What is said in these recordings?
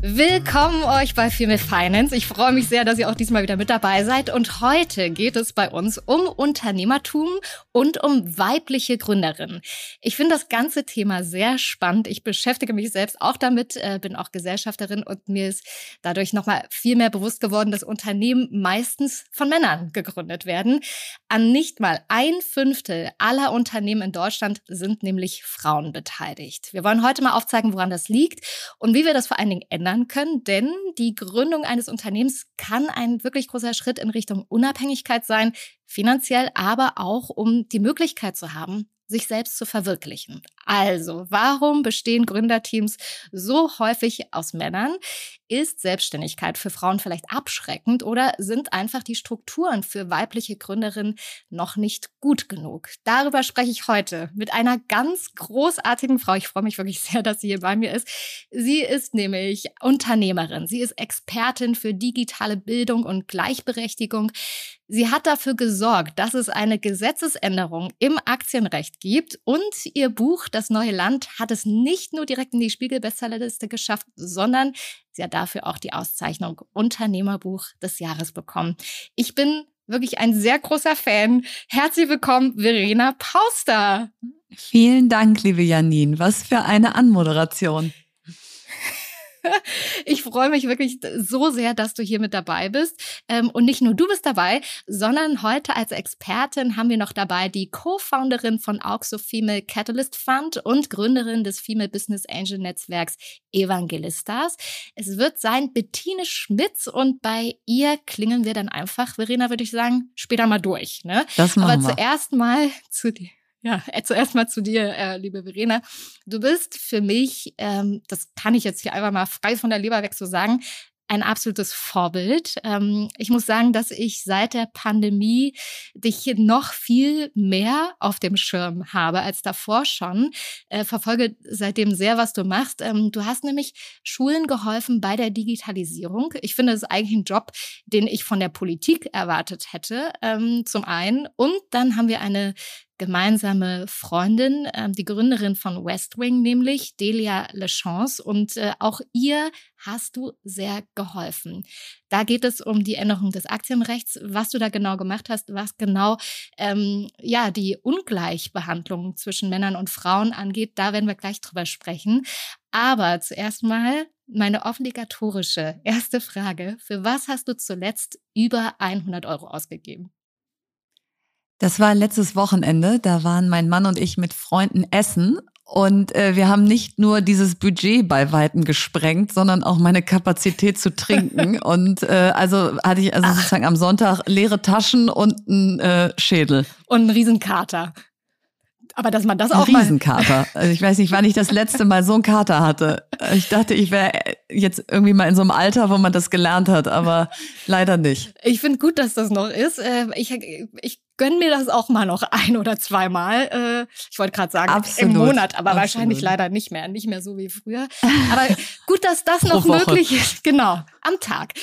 Willkommen euch bei Female Finance. Ich freue mich sehr, dass ihr auch diesmal wieder mit dabei seid. Und heute geht es bei uns um Unternehmertum und um weibliche Gründerinnen. Ich finde das ganze Thema sehr spannend. Ich beschäftige mich selbst auch damit, äh, bin auch Gesellschafterin und mir ist dadurch nochmal viel mehr bewusst geworden, dass Unternehmen meistens von Männern gegründet werden. An nicht mal ein Fünftel aller Unternehmen in Deutschland sind nämlich Frauen beteiligt. Wir wollen heute mal aufzeigen, woran das liegt und wie wir das vor allen Dingen ändern ändern können, denn die Gründung eines Unternehmens kann ein wirklich großer Schritt in Richtung Unabhängigkeit sein, finanziell, aber auch um die Möglichkeit zu haben, sich selbst zu verwirklichen. Also, warum bestehen Gründerteams so häufig aus Männern? Ist Selbstständigkeit für Frauen vielleicht abschreckend oder sind einfach die Strukturen für weibliche Gründerinnen noch nicht gut genug? Darüber spreche ich heute mit einer ganz großartigen Frau. Ich freue mich wirklich sehr, dass sie hier bei mir ist. Sie ist nämlich Unternehmerin. Sie ist Expertin für digitale Bildung und Gleichberechtigung. Sie hat dafür gesorgt, dass es eine Gesetzesänderung im Aktienrecht gibt und ihr Buch Das neue Land hat es nicht nur direkt in die Spiegel-Bestsellerliste geschafft, sondern sie hat dafür auch die Auszeichnung Unternehmerbuch des Jahres bekommen. Ich bin wirklich ein sehr großer Fan. Herzlich willkommen, Verena Pauster. Vielen Dank, liebe Janine. Was für eine Anmoderation. Ich freue mich wirklich so sehr, dass du hier mit dabei bist. Ähm, und nicht nur du bist dabei, sondern heute als Expertin haben wir noch dabei die Co-Founderin von Auxo Female Catalyst Fund und Gründerin des Female Business Angel Netzwerks Evangelistas. Es wird sein Bettine Schmitz und bei ihr klingen wir dann einfach, Verena, würde ich sagen, später mal durch. Ne? Das machen Aber zuerst mal zu dir. Ja, äh, zuerst mal zu dir, äh, liebe Verena. Du bist für mich, ähm, das kann ich jetzt hier einfach mal frei von der Leber weg so sagen, ein absolutes Vorbild. Ähm, ich muss sagen, dass ich seit der Pandemie dich noch viel mehr auf dem Schirm habe als davor schon. Äh, verfolge seitdem sehr, was du machst. Ähm, du hast nämlich Schulen geholfen bei der Digitalisierung. Ich finde, das ist eigentlich ein Job, den ich von der Politik erwartet hätte, ähm, zum einen. Und dann haben wir eine gemeinsame Freundin, äh, die Gründerin von West Wing, nämlich Delia Lechance. Und äh, auch ihr hast du sehr geholfen. Da geht es um die Änderung des Aktienrechts, was du da genau gemacht hast, was genau ähm, ja die Ungleichbehandlung zwischen Männern und Frauen angeht. Da werden wir gleich drüber sprechen. Aber zuerst mal meine obligatorische erste Frage. Für was hast du zuletzt über 100 Euro ausgegeben? Das war letztes Wochenende. Da waren mein Mann und ich mit Freunden essen. Und äh, wir haben nicht nur dieses Budget bei Weitem gesprengt, sondern auch meine Kapazität zu trinken. und äh, also hatte ich also sozusagen am Sonntag leere Taschen und einen äh, Schädel. Und einen Riesenkater. Aber dass man das auch Ein Riesenkater. Also ich weiß nicht, wann ich das letzte Mal so einen Kater hatte. Ich dachte, ich wäre jetzt irgendwie mal in so einem Alter, wo man das gelernt hat, aber leider nicht. Ich finde gut, dass das noch ist. Äh, ich, ich gönn mir das auch mal noch ein oder zweimal. Äh, ich wollte gerade sagen Absolut. im Monat, aber Absolut. wahrscheinlich leider nicht mehr, nicht mehr so wie früher. Aber gut, dass das noch möglich ist. Genau, am Tag.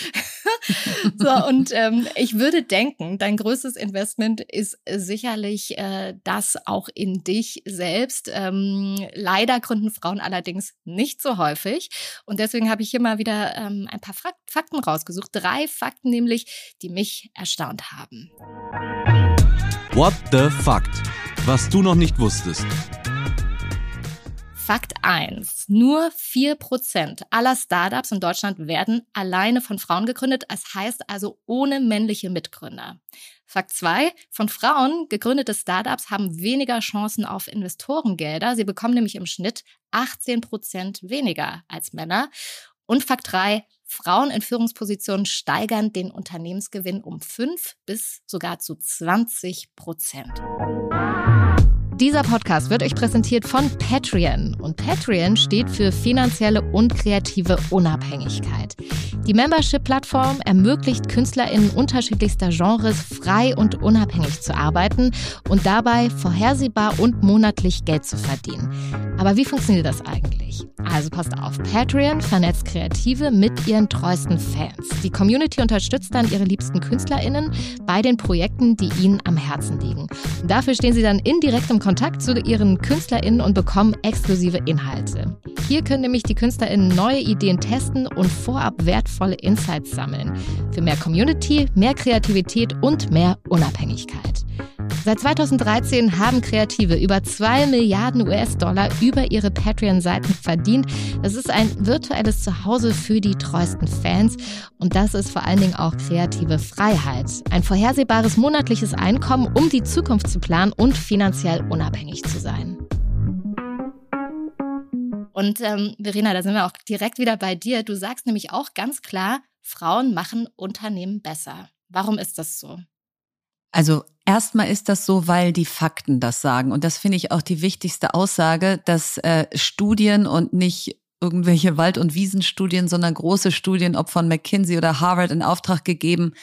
so und ähm, ich würde denken, dein größtes Investment ist sicherlich äh, das auch in dich selbst. Ähm, leider gründen Frauen allerdings nicht so häufig und deswegen habe ich hier mal wieder ähm, ein paar Fakten rausgesucht. Drei Fakten nämlich, die mich erstaunt haben. What the Fact? Was du noch nicht wusstest. Fakt 1. Nur 4% aller Startups in Deutschland werden alleine von Frauen gegründet. Das heißt also ohne männliche Mitgründer. Fakt 2. Von Frauen gegründete Startups haben weniger Chancen auf Investorengelder. Sie bekommen nämlich im Schnitt 18% weniger als Männer. Und Fakt 3. Frauen in Führungspositionen steigern den Unternehmensgewinn um 5 bis sogar zu 20 Prozent. Dieser Podcast wird euch präsentiert von Patreon. Und Patreon steht für finanzielle und kreative Unabhängigkeit. Die Membership-Plattform ermöglicht KünstlerInnen unterschiedlichster Genres frei und unabhängig zu arbeiten und dabei vorhersehbar und monatlich Geld zu verdienen. Aber wie funktioniert das eigentlich? Also passt auf, Patreon vernetzt Kreative mit ihren treuesten Fans. Die Community unterstützt dann ihre liebsten KünstlerInnen bei den Projekten, die ihnen am Herzen liegen. Und dafür stehen sie dann in direktem Kontakt zu ihren KünstlerInnen und bekommen exklusive Inhalte. Hier können nämlich die KünstlerInnen neue Ideen testen und vorab wertvolle Insights sammeln. Für mehr Community, mehr Kreativität und mehr Unabhängigkeit. Seit 2013 haben Kreative über 2 Milliarden US-Dollar über ihre Patreon-Seiten verdient. Das ist ein virtuelles Zuhause für die treuesten Fans und das ist vor allen Dingen auch kreative Freiheit. Ein vorhersehbares monatliches Einkommen, um die Zukunft zu planen und finanziell unabhängig zu sein. Und ähm, Verena, da sind wir auch direkt wieder bei dir. Du sagst nämlich auch ganz klar, Frauen machen Unternehmen besser. Warum ist das so? Also erstmal ist das so, weil die Fakten das sagen. Und das finde ich auch die wichtigste Aussage, dass äh, Studien und nicht irgendwelche Wald- und Wiesenstudien, sondern große Studien, ob von McKinsey oder Harvard in Auftrag gegeben,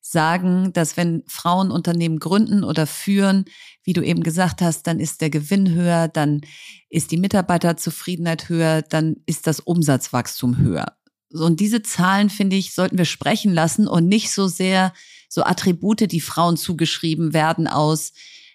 sagen, dass wenn Frauen Unternehmen gründen oder führen, wie du eben gesagt hast, dann ist der Gewinn höher, dann ist die Mitarbeiterzufriedenheit höher, dann ist das Umsatzwachstum höher. Und diese Zahlen, finde ich, sollten wir sprechen lassen und nicht so sehr so Attribute, die Frauen zugeschrieben werden aus,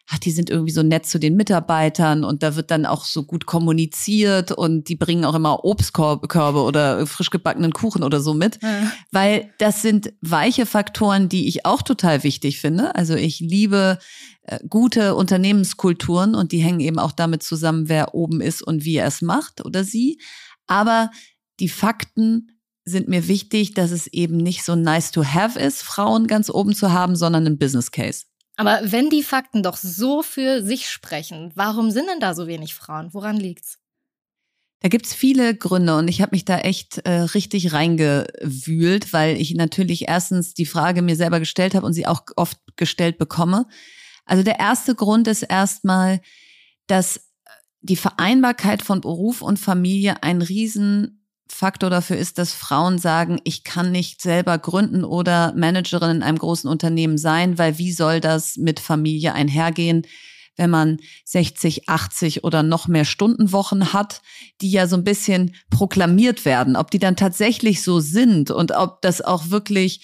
ach, die sind irgendwie so nett zu den Mitarbeitern und da wird dann auch so gut kommuniziert und die bringen auch immer Obstkörbe oder frisch gebackenen Kuchen oder so mit, ja. weil das sind weiche Faktoren, die ich auch total wichtig finde. Also ich liebe äh, gute Unternehmenskulturen und die hängen eben auch damit zusammen, wer oben ist und wie er es macht oder sie. Aber die Fakten sind mir wichtig, dass es eben nicht so nice to have ist, Frauen ganz oben zu haben, sondern ein Business Case. Aber wenn die Fakten doch so für sich sprechen, warum sind denn da so wenig Frauen? Woran liegt's? Da gibt's viele Gründe und ich habe mich da echt äh, richtig reingewühlt, weil ich natürlich erstens die Frage mir selber gestellt habe und sie auch oft gestellt bekomme. Also der erste Grund ist erstmal, dass die Vereinbarkeit von Beruf und Familie ein riesen Faktor dafür ist, dass Frauen sagen, ich kann nicht selber gründen oder Managerin in einem großen Unternehmen sein, weil wie soll das mit Familie einhergehen? wenn man 60, 80 oder noch mehr Stundenwochen hat, die ja so ein bisschen proklamiert werden, ob die dann tatsächlich so sind und ob das auch wirklich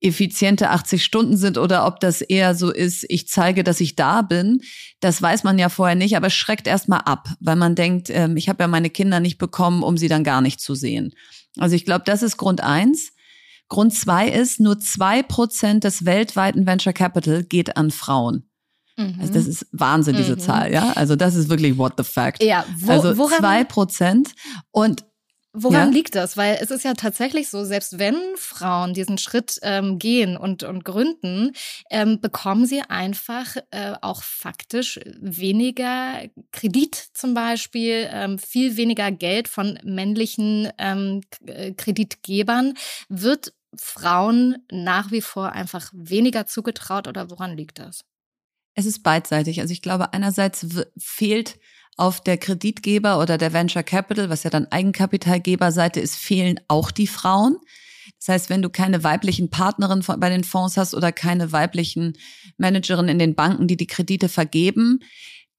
effiziente 80 Stunden sind oder ob das eher so ist, ich zeige, dass ich da bin, das weiß man ja vorher nicht, aber es schreckt erstmal ab, weil man denkt, ähm, ich habe ja meine Kinder nicht bekommen, um sie dann gar nicht zu sehen. Also ich glaube, das ist Grund eins. Grund zwei ist, nur zwei Prozent des weltweiten Venture Capital geht an Frauen. Mhm. Also das ist Wahnsinn, diese mhm. Zahl, ja. Also das ist wirklich what the fact. Ja, wo, also zwei Prozent und Woran ja? liegt das? Weil es ist ja tatsächlich so, selbst wenn Frauen diesen Schritt ähm, gehen und, und gründen, ähm, bekommen sie einfach äh, auch faktisch weniger Kredit zum Beispiel, ähm, viel weniger Geld von männlichen ähm, äh, Kreditgebern. Wird Frauen nach wie vor einfach weniger zugetraut oder woran liegt das? Es ist beidseitig. Also ich glaube, einerseits fehlt auf der Kreditgeber oder der Venture Capital, was ja dann Eigenkapitalgeberseite ist, fehlen auch die Frauen. Das heißt, wenn du keine weiblichen Partnerinnen bei den Fonds hast oder keine weiblichen Managerinnen in den Banken, die die Kredite vergeben,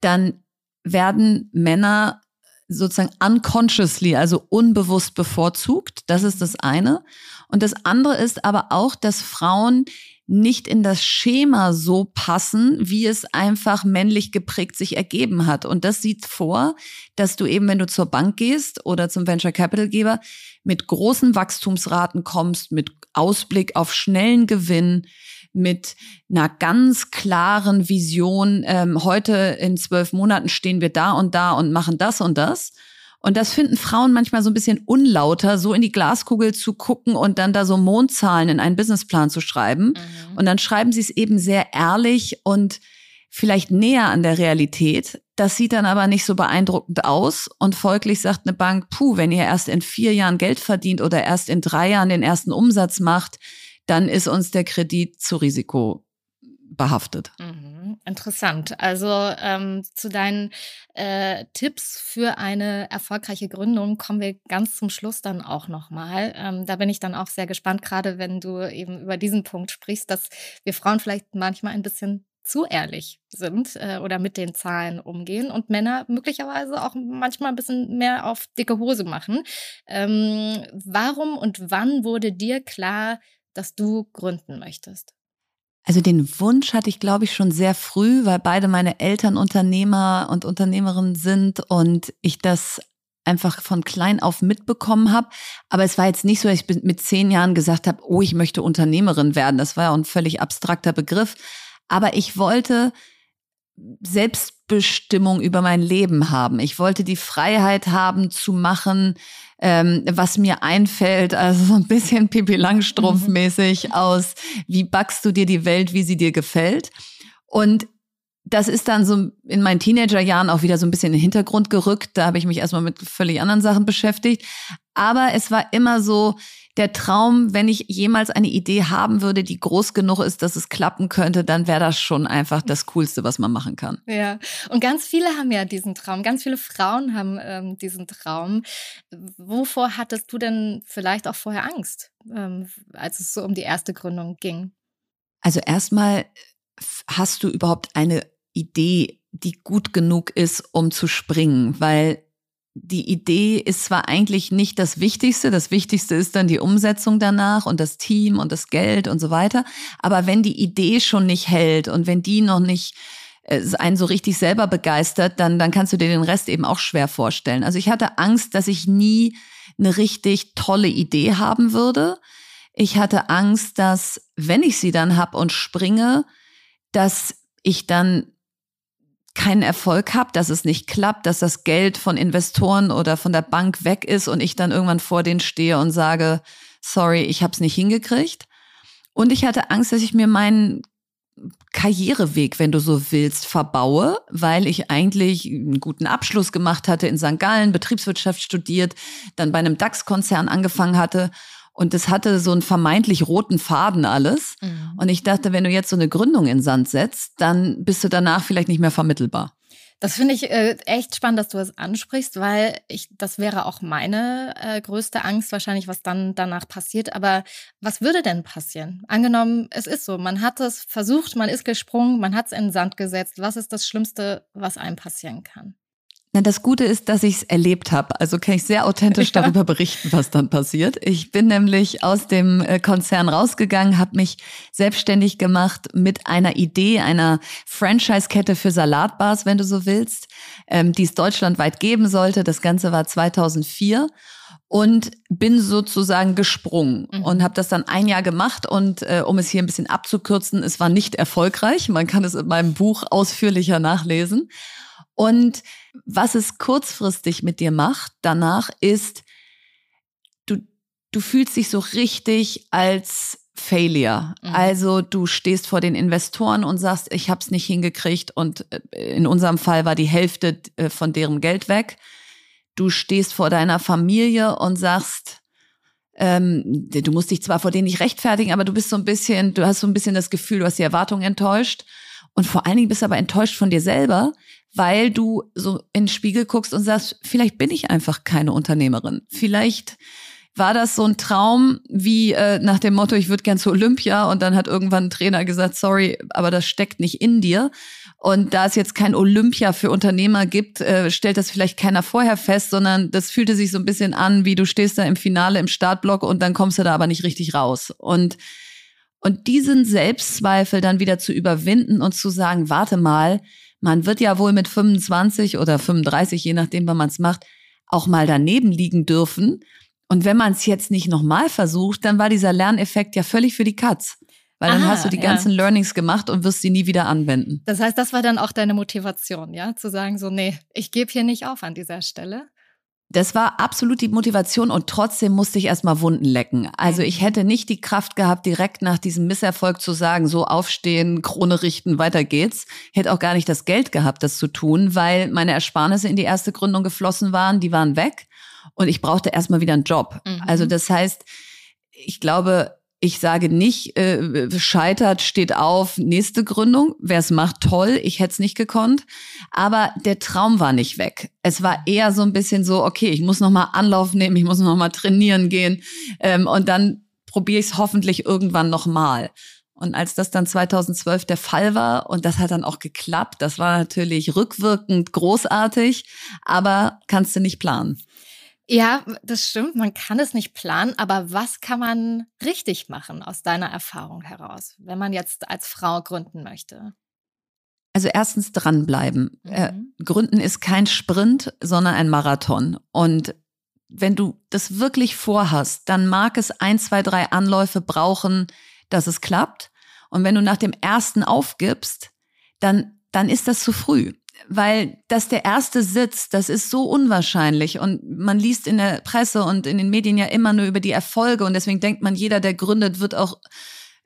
dann werden Männer sozusagen unconsciously, also unbewusst bevorzugt. Das ist das eine. Und das andere ist aber auch, dass Frauen nicht in das Schema so passen, wie es einfach männlich geprägt sich ergeben hat. Und das sieht vor, dass du eben, wenn du zur Bank gehst oder zum Venture Capital Geber, mit großen Wachstumsraten kommst, mit Ausblick auf schnellen Gewinn, mit einer ganz klaren Vision, ähm, heute in zwölf Monaten stehen wir da und da und machen das und das. Und das finden Frauen manchmal so ein bisschen unlauter, so in die Glaskugel zu gucken und dann da so Mondzahlen in einen Businessplan zu schreiben. Mhm. Und dann schreiben sie es eben sehr ehrlich und vielleicht näher an der Realität. Das sieht dann aber nicht so beeindruckend aus. Und folglich sagt eine Bank, puh, wenn ihr erst in vier Jahren Geld verdient oder erst in drei Jahren den ersten Umsatz macht, dann ist uns der Kredit zu risikobehaftet. Mhm. Interessant. Also ähm, zu deinen äh, Tipps für eine erfolgreiche Gründung kommen wir ganz zum Schluss dann auch nochmal. Ähm, da bin ich dann auch sehr gespannt, gerade wenn du eben über diesen Punkt sprichst, dass wir Frauen vielleicht manchmal ein bisschen zu ehrlich sind äh, oder mit den Zahlen umgehen und Männer möglicherweise auch manchmal ein bisschen mehr auf dicke Hose machen. Ähm, warum und wann wurde dir klar, dass du gründen möchtest? Also den Wunsch hatte ich, glaube ich, schon sehr früh, weil beide meine Eltern Unternehmer und Unternehmerinnen sind und ich das einfach von klein auf mitbekommen habe. Aber es war jetzt nicht so, dass ich mit zehn Jahren gesagt habe, oh, ich möchte Unternehmerin werden. Das war ja ein völlig abstrakter Begriff. Aber ich wollte Selbstbestimmung über mein Leben haben. Ich wollte die Freiheit haben zu machen, ähm, was mir einfällt, also so ein bisschen Pipi Langstrumpf mäßig mhm. aus, wie backst du dir die Welt, wie sie dir gefällt. Und das ist dann so in meinen Teenagerjahren auch wieder so ein bisschen in den Hintergrund gerückt. Da habe ich mich erstmal mit völlig anderen Sachen beschäftigt. Aber es war immer so, der Traum, wenn ich jemals eine Idee haben würde, die groß genug ist, dass es klappen könnte, dann wäre das schon einfach das Coolste, was man machen kann. Ja, und ganz viele haben ja diesen Traum, ganz viele Frauen haben ähm, diesen Traum. Wovor hattest du denn vielleicht auch vorher Angst, ähm, als es so um die erste Gründung ging? Also erstmal hast du überhaupt eine Idee, die gut genug ist, um zu springen, weil die Idee ist zwar eigentlich nicht das Wichtigste, das Wichtigste ist dann die Umsetzung danach und das Team und das Geld und so weiter, aber wenn die Idee schon nicht hält und wenn die noch nicht äh, einen so richtig selber begeistert, dann, dann kannst du dir den Rest eben auch schwer vorstellen. Also ich hatte Angst, dass ich nie eine richtig tolle Idee haben würde. Ich hatte Angst, dass wenn ich sie dann hab und springe, dass ich dann keinen Erfolg habe, dass es nicht klappt, dass das Geld von Investoren oder von der Bank weg ist und ich dann irgendwann vor denen stehe und sage, sorry, ich habe es nicht hingekriegt. Und ich hatte Angst, dass ich mir meinen Karriereweg, wenn du so willst, verbaue, weil ich eigentlich einen guten Abschluss gemacht hatte in St. Gallen, Betriebswirtschaft studiert, dann bei einem DAX-Konzern angefangen hatte und es hatte so einen vermeintlich roten Faden alles. Mhm. Und ich dachte, wenn du jetzt so eine Gründung in Sand setzt, dann bist du danach vielleicht nicht mehr vermittelbar. Das finde ich äh, echt spannend, dass du das ansprichst, weil ich, das wäre auch meine äh, größte Angst wahrscheinlich, was dann danach passiert. Aber was würde denn passieren? Angenommen, es ist so, man hat es versucht, man ist gesprungen, man hat es in den Sand gesetzt. Was ist das Schlimmste, was einem passieren kann? Na, das Gute ist, dass ich es erlebt habe. Also kann ich sehr authentisch ja. darüber berichten, was dann passiert. Ich bin nämlich aus dem äh, Konzern rausgegangen, habe mich selbstständig gemacht mit einer Idee einer Franchise-Kette für Salatbars, wenn du so willst, ähm, die es deutschlandweit geben sollte. Das Ganze war 2004 und bin sozusagen gesprungen mhm. und habe das dann ein Jahr gemacht und äh, um es hier ein bisschen abzukürzen, es war nicht erfolgreich. Man kann es in meinem Buch ausführlicher nachlesen. Und was es kurzfristig mit dir macht danach ist, du, du fühlst dich so richtig als Failure. Mhm. Also du stehst vor den Investoren und sagst, ich habe es nicht hingekriegt und äh, in unserem Fall war die Hälfte äh, von deren Geld weg. Du stehst vor deiner Familie und sagst, ähm, du musst dich zwar vor denen nicht rechtfertigen, aber du bist so ein bisschen, du hast so ein bisschen das Gefühl, du hast die Erwartungen enttäuscht. Und vor allen Dingen bist du aber enttäuscht von dir selber, weil du so in den Spiegel guckst und sagst, vielleicht bin ich einfach keine Unternehmerin. Vielleicht war das so ein Traum wie äh, nach dem Motto, ich würde gern zu Olympia und dann hat irgendwann ein Trainer gesagt, sorry, aber das steckt nicht in dir. Und da es jetzt kein Olympia für Unternehmer gibt, äh, stellt das vielleicht keiner vorher fest, sondern das fühlte sich so ein bisschen an, wie du stehst da im Finale im Startblock und dann kommst du da aber nicht richtig raus. Und und diesen Selbstzweifel dann wieder zu überwinden und zu sagen, warte mal, man wird ja wohl mit 25 oder 35, je nachdem, wann man es macht, auch mal daneben liegen dürfen. Und wenn man es jetzt nicht nochmal versucht, dann war dieser Lerneffekt ja völlig für die Katz. Weil dann Aha, hast du die ganzen ja. Learnings gemacht und wirst sie nie wieder anwenden. Das heißt, das war dann auch deine Motivation, ja? Zu sagen, so, nee, ich gebe hier nicht auf an dieser Stelle. Das war absolut die Motivation und trotzdem musste ich erstmal Wunden lecken. Also ich hätte nicht die Kraft gehabt, direkt nach diesem Misserfolg zu sagen, so aufstehen, Krone richten, weiter geht's. Ich hätte auch gar nicht das Geld gehabt, das zu tun, weil meine Ersparnisse in die erste Gründung geflossen waren, die waren weg und ich brauchte erstmal wieder einen Job. Mhm. Also das heißt, ich glaube, ich sage nicht, äh, scheitert, steht auf, nächste Gründung. Wer es macht, toll. Ich hätte es nicht gekonnt. Aber der Traum war nicht weg. Es war eher so ein bisschen so, okay, ich muss noch mal Anlauf nehmen, ich muss noch mal trainieren gehen ähm, und dann probiere ich es hoffentlich irgendwann noch mal. Und als das dann 2012 der Fall war und das hat dann auch geklappt, das war natürlich rückwirkend großartig, aber kannst du nicht planen. Ja, das stimmt. Man kann es nicht planen, aber was kann man richtig machen aus deiner Erfahrung heraus, wenn man jetzt als Frau gründen möchte? Also erstens dranbleiben. Äh, mhm. Äh, gründen ist kein Sprint, sondern ein Marathon. Und wenn du das wirklich vorhast, dann mag es ein, zwei, drei Anläufe brauchen, dass es klappt. Und wenn du nach dem ersten aufgibst, dann, dann ist das zu früh weil dass der erste Sitz, das ist so unwahrscheinlich und man liest in der Presse und in den Medien ja immer nur über die Erfolge und deswegen denkt man, jeder, der gründet, wird auch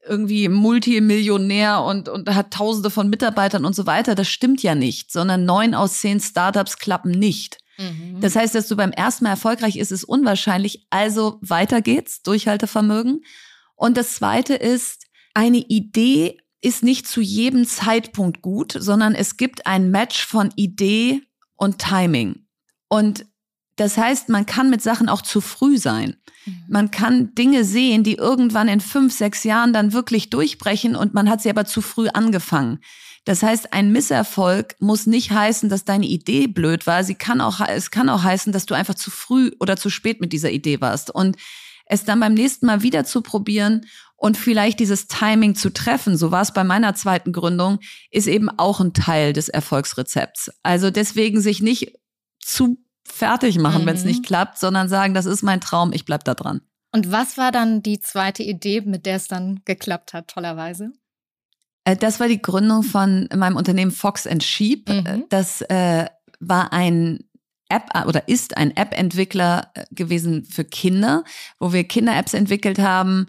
irgendwie Multimillionär und, und hat tausende von Mitarbeitern und so weiter. Das stimmt ja nicht, sondern neun aus zehn Startups klappen nicht. Mhm. Das heißt, dass du beim ersten Mal erfolgreich ist, ist unwahrscheinlich. Also weiter geht's, Durchhaltevermögen. Und das zweite ist, eine Idee ist nicht zu jedem Zeitpunkt gut, sondern es gibt ein Match von Idee und Timing. Und das heißt, man kann mit Sachen auch zu früh sein. Mhm. Man kann Dinge sehen, die irgendwann in fünf, sechs Jahren dann wirklich durchbrechen und man hat sie aber zu früh angefangen. Das heißt, ein Misserfolg muss nicht heißen, dass deine Idee blöd war. Sie kann auch, es kann auch heißen, dass du einfach zu früh oder zu spät mit dieser Idee warst. Und es dann beim nächsten Mal wieder zu probieren und vielleicht dieses Timing zu treffen, so war es bei meiner zweiten Gründung, ist eben auch ein Teil des Erfolgsrezepts. Also deswegen sich nicht zu fertig machen, mhm. wenn es nicht klappt, sondern sagen, das ist mein Traum, ich bleib da dran. Und was war dann die zweite Idee, mit der es dann geklappt hat, tollerweise? Äh, das war die Gründung von meinem Unternehmen Fox and Sheep. Mhm. Das äh, war ein App äh, oder ist ein App-Entwickler äh, gewesen für Kinder, wo wir Kinder-Apps entwickelt haben,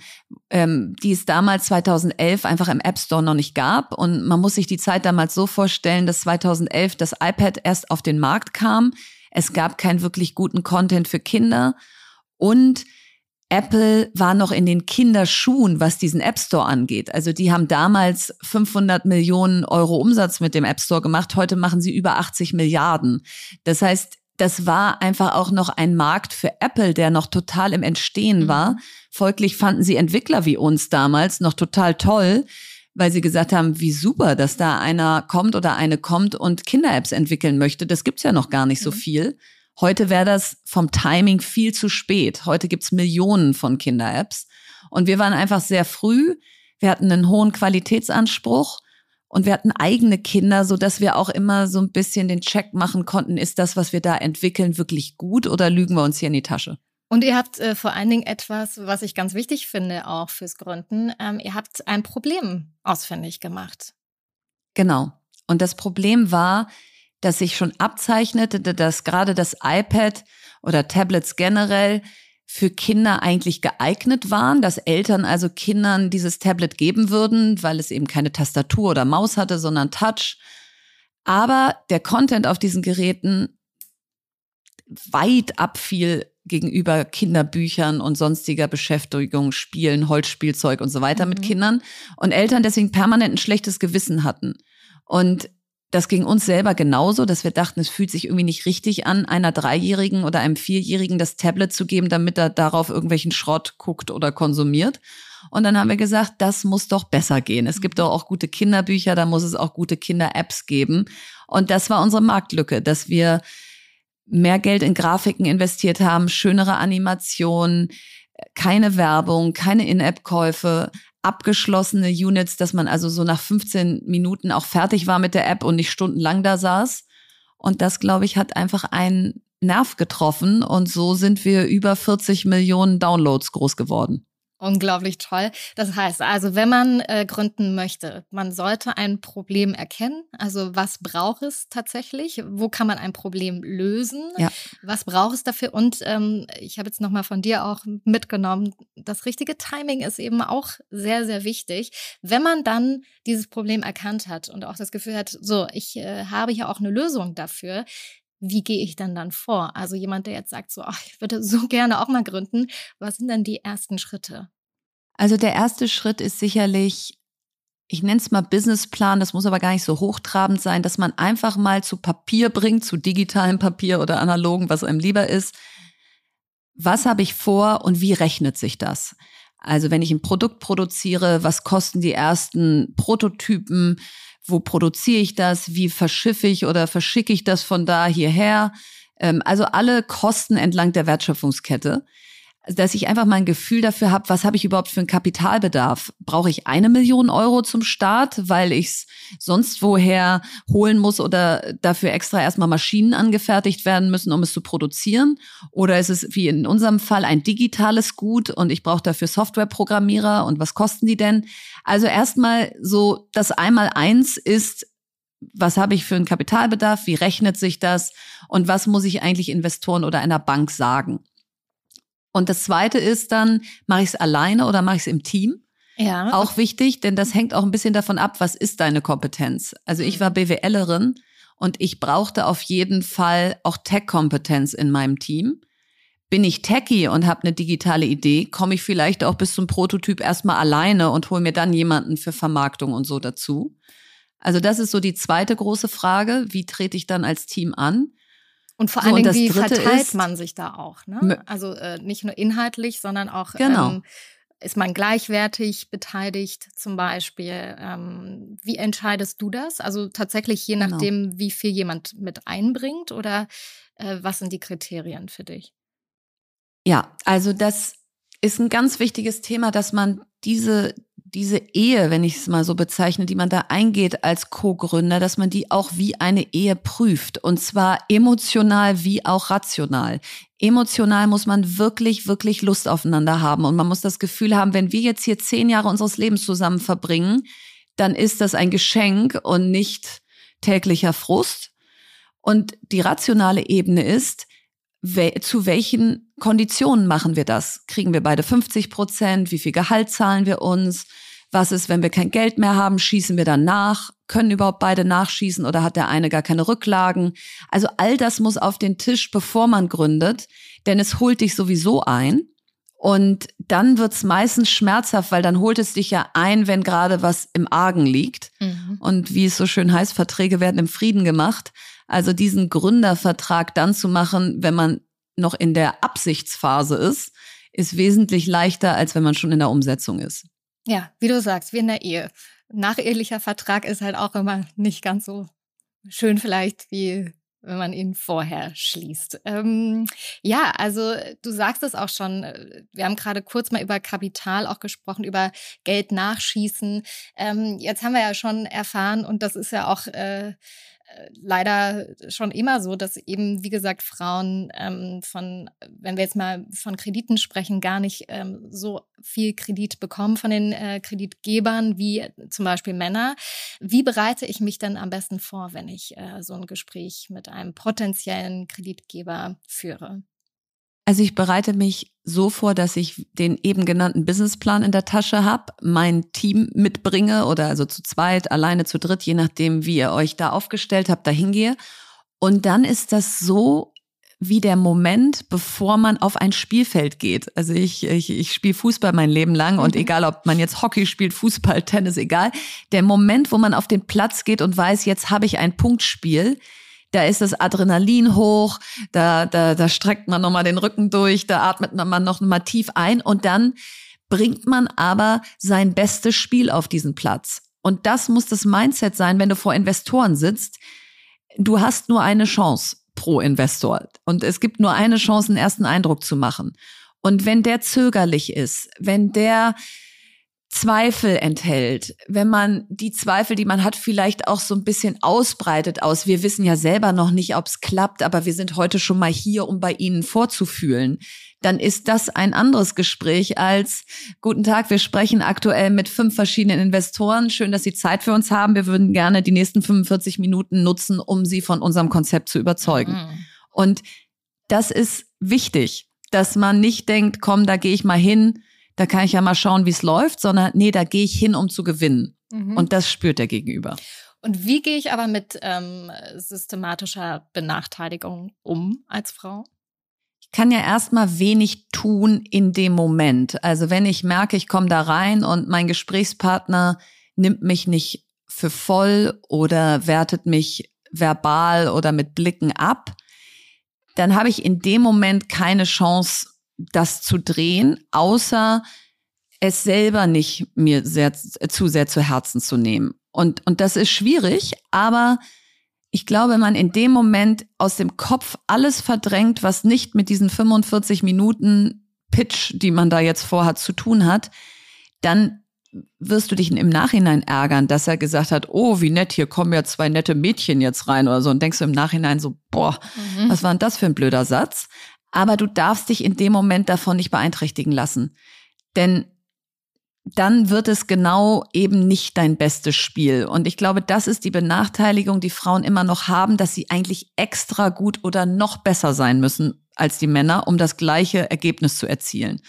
ähm, die es damals 2011 einfach im App Store noch nicht gab. Und man muss sich die Zeit damals so vorstellen, dass 2011 das iPad erst auf den Markt kam. Es gab keinen wirklich guten Content für Kinder und Apple war noch in den Kinderschuhen, was diesen App Store angeht. Also die haben damals 500 Millionen Euro Umsatz mit dem App Store gemacht. Heute machen sie über 80 Milliarden. Das heißt, das war einfach auch noch ein Markt für Apple, der noch total im Entstehen mhm. war. Folglich fanden sie Entwickler wie uns damals noch total toll, weil sie gesagt haben, wie super, dass da einer kommt oder eine kommt und Kinder-Apps entwickeln möchte. Das gibt's ja noch gar nicht mhm. so viel. Heute wäre das vom Timing viel zu spät. Heute gibt's Millionen von Kinder-Apps. Und wir waren einfach sehr früh. Wir hatten einen hohen Qualitätsanspruch und wir hatten eigene Kinder, so dass wir auch immer so ein bisschen den Check machen konnten, ist das, was wir da entwickeln, wirklich gut oder lügen wir uns hier in die Tasche? Und ihr habt äh, vor allen Dingen etwas, was ich ganz wichtig finde, auch fürs Gründen. Ähm, ihr habt ein Problem ausfindig gemacht. Genau. Und das Problem war, dass sich schon abzeichnete, dass gerade das iPad oder Tablets generell für Kinder eigentlich geeignet waren, dass Eltern also Kindern dieses Tablet geben würden, weil es eben keine Tastatur oder Maus hatte, sondern Touch. Aber der Content auf diesen Geräten weit abfiel gegenüber Kinderbüchern und sonstiger Beschäftigung, Spielen, Holzspielzeug und so weiter mhm. mit Kindern und Eltern deswegen permanent ein schlechtes Gewissen hatten. Und das ging uns selber genauso, dass wir dachten, es fühlt sich irgendwie nicht richtig an, einer Dreijährigen oder einem Vierjährigen das Tablet zu geben, damit er darauf irgendwelchen Schrott guckt oder konsumiert. Und dann haben wir gesagt, das muss doch besser gehen. Es gibt doch auch gute Kinderbücher, da muss es auch gute Kinder-Apps geben. Und das war unsere Marktlücke, dass wir mehr Geld in Grafiken investiert haben, schönere Animationen, keine Werbung, keine In-App-Käufe, abgeschlossene Units, dass man also so nach 15 Minuten auch fertig war mit der App und nicht stundenlang da saß. Und das, glaube ich, hat einfach einen Nerv getroffen und so sind wir über 40 Millionen Downloads groß geworden. Unglaublich toll. Das heißt also, wenn man äh, gründen möchte, man sollte ein Problem erkennen. Also was braucht es tatsächlich? Wo kann man ein Problem lösen? Ja. Was braucht es dafür? Und ähm, ich habe jetzt nochmal von dir auch mitgenommen, das richtige Timing ist eben auch sehr, sehr wichtig. Wenn man dann dieses Problem erkannt hat und auch das Gefühl hat, so, ich äh, habe hier auch eine Lösung dafür, wie gehe ich dann dann vor? Also jemand, der jetzt sagt, so, ach, ich würde so gerne auch mal gründen, was sind denn die ersten Schritte? Also der erste Schritt ist sicherlich, ich nenne es mal Businessplan, das muss aber gar nicht so hochtrabend sein, dass man einfach mal zu Papier bringt, zu digitalem Papier oder analogen, was einem lieber ist. Was habe ich vor und wie rechnet sich das? Also wenn ich ein Produkt produziere, was kosten die ersten Prototypen? Wo produziere ich das? Wie verschiffe ich oder verschicke ich das von da hierher? Ähm, also alle Kosten entlang der Wertschöpfungskette dass ich einfach mal ein Gefühl dafür habe, was habe ich überhaupt für einen Kapitalbedarf? Brauche ich eine Million Euro zum Start, weil ich es sonst woher holen muss oder dafür extra erstmal Maschinen angefertigt werden müssen, um es zu produzieren? Oder ist es wie in unserem Fall ein digitales Gut und ich brauche dafür Softwareprogrammierer und was kosten die denn? Also erstmal so, das einmal eins ist, was habe ich für einen Kapitalbedarf? Wie rechnet sich das? Und was muss ich eigentlich Investoren oder einer Bank sagen? Und das zweite ist dann, mache ich es alleine oder mache ich es im Team? Ja. Auch wichtig, denn das hängt auch ein bisschen davon ab, was ist deine Kompetenz. Also ich war BWLerin und ich brauchte auf jeden Fall auch Tech-Kompetenz in meinem Team. Bin ich Techie und habe eine digitale Idee, komme ich vielleicht auch bis zum Prototyp erstmal alleine und hole mir dann jemanden für Vermarktung und so dazu. Also das ist so die zweite große Frage. Wie trete ich dann als Team an? Und vor allen so, Dingen, wie verteilt ist, man sich da auch? Ne? Also äh, nicht nur inhaltlich, sondern auch genau. ähm, ist man gleichwertig beteiligt zum Beispiel? Ähm, wie entscheidest du das? Also tatsächlich je genau. nachdem, genau. wie viel jemand mit einbringt oder äh, was sind die Kriterien für dich? Ja, also das ist ein ganz wichtiges Thema, dass man diese, diese Ehe, wenn ich es mal so bezeichne, die man da eingeht als Co-Gründer, dass man die auch wie eine Ehe prüft. Und zwar emotional wie auch rational. Emotional muss man wirklich, wirklich Lust aufeinander haben. Und man muss das Gefühl haben, wenn wir jetzt hier zehn Jahre unseres Lebens zusammen verbringen, dann ist das ein Geschenk und nicht täglicher Frust. Und die rationale Ebene ist, zu welchen Konditionen machen wir das? Kriegen wir beide 50 Prozent? Wie viel Gehalt zahlen wir uns? Was ist, wenn wir kein Geld mehr haben? Schießen wir dann nach? Können überhaupt beide nachschießen oder hat der eine gar keine Rücklagen? Also all das muss auf den Tisch, bevor man gründet, denn es holt dich sowieso ein. Und dann wird's meistens schmerzhaft, weil dann holt es dich ja ein, wenn gerade was im Argen liegt. Mhm. Und wie es so schön heißt, Verträge werden im Frieden gemacht. Also diesen Gründervertrag dann zu machen, wenn man noch in der Absichtsphase ist, ist wesentlich leichter, als wenn man schon in der Umsetzung ist. Ja, wie du sagst, wie in der Ehe. Nachehelicher Vertrag ist halt auch immer nicht ganz so schön vielleicht wie wenn man ihn vorher schließt. Ähm, ja, also du sagst es auch schon. Äh, wir haben gerade kurz mal über Kapital auch gesprochen, über Geld nachschießen. Ähm, jetzt haben wir ja schon erfahren, und das ist ja auch äh, leider schon immer so, dass eben, wie gesagt, Frauen ähm, von, wenn wir jetzt mal von Krediten sprechen, gar nicht ähm, so viel Kredit bekommen von den äh, Kreditgebern wie zum Beispiel Männer. Wie bereite ich mich denn am besten vor, wenn ich äh, so ein Gespräch mit einem potenziellen Kreditgeber führe? Also ich bereite mich so vor, dass ich den eben genannten Businessplan in der Tasche habe, mein Team mitbringe oder also zu zweit, alleine, zu dritt, je nachdem, wie ihr euch da aufgestellt habt, dahin gehe. Und dann ist das so wie der Moment, bevor man auf ein Spielfeld geht. Also ich, ich, ich spiele Fußball mein Leben lang und mhm. egal, ob man jetzt Hockey spielt, Fußball, Tennis, egal. Der Moment, wo man auf den Platz geht und weiß, jetzt habe ich ein Punktspiel, da ist das Adrenalin hoch, da, da, da streckt man nochmal den Rücken durch, da atmet man noch mal tief ein und dann bringt man aber sein bestes Spiel auf diesen Platz. Und das muss das Mindset sein, wenn du vor Investoren sitzt. Du hast nur eine Chance pro Investor und es gibt nur eine Chance, einen ersten Eindruck zu machen. Und wenn der zögerlich ist, wenn der Zweifel enthält, wenn man die Zweifel, die man hat, vielleicht auch so ein bisschen ausbreitet aus. Wir wissen ja selber noch nicht, ob es klappt, aber wir sind heute schon mal hier, um bei Ihnen vorzufühlen. Dann ist das ein anderes Gespräch als Guten Tag, wir sprechen aktuell mit fünf verschiedenen Investoren. Schön, dass Sie Zeit für uns haben. Wir würden gerne die nächsten 45 Minuten nutzen, um Sie von unserem Konzept zu überzeugen. Mhm. Und das ist wichtig, dass man nicht denkt, komm, da gehe ich mal hin da kann ich ja mal schauen, wie es läuft, sondern nee, da gehe ich hin, um zu gewinnen. Mhm. Und das spürt der Gegenüber. Und wie gehe ich aber mit ähm, systematischer Benachteiligung um als Frau? Ich kann ja erstmal wenig tun in dem Moment. Also wenn ich merke, ich komme da rein und mein Gesprächspartner nimmt mich nicht für voll oder wertet mich verbal oder mit Blicken ab, dann habe ich in dem Moment keine Chance, das zu drehen, außer es selber nicht mir sehr, zu sehr zu Herzen zu nehmen. Und, und das ist schwierig, aber ich glaube, wenn man in dem Moment aus dem Kopf alles verdrängt, was nicht mit diesen 45 Minuten Pitch, die man da jetzt vorhat, zu tun hat, dann wirst du dich im Nachhinein ärgern, dass er gesagt hat, oh, wie nett, hier kommen ja zwei nette Mädchen jetzt rein oder so. Und denkst du im Nachhinein so, boah, mhm. was war denn das für ein blöder Satz? Aber du darfst dich in dem Moment davon nicht beeinträchtigen lassen. Denn dann wird es genau eben nicht dein bestes Spiel. Und ich glaube, das ist die Benachteiligung, die Frauen immer noch haben, dass sie eigentlich extra gut oder noch besser sein müssen als die Männer, um das gleiche Ergebnis zu erzielen.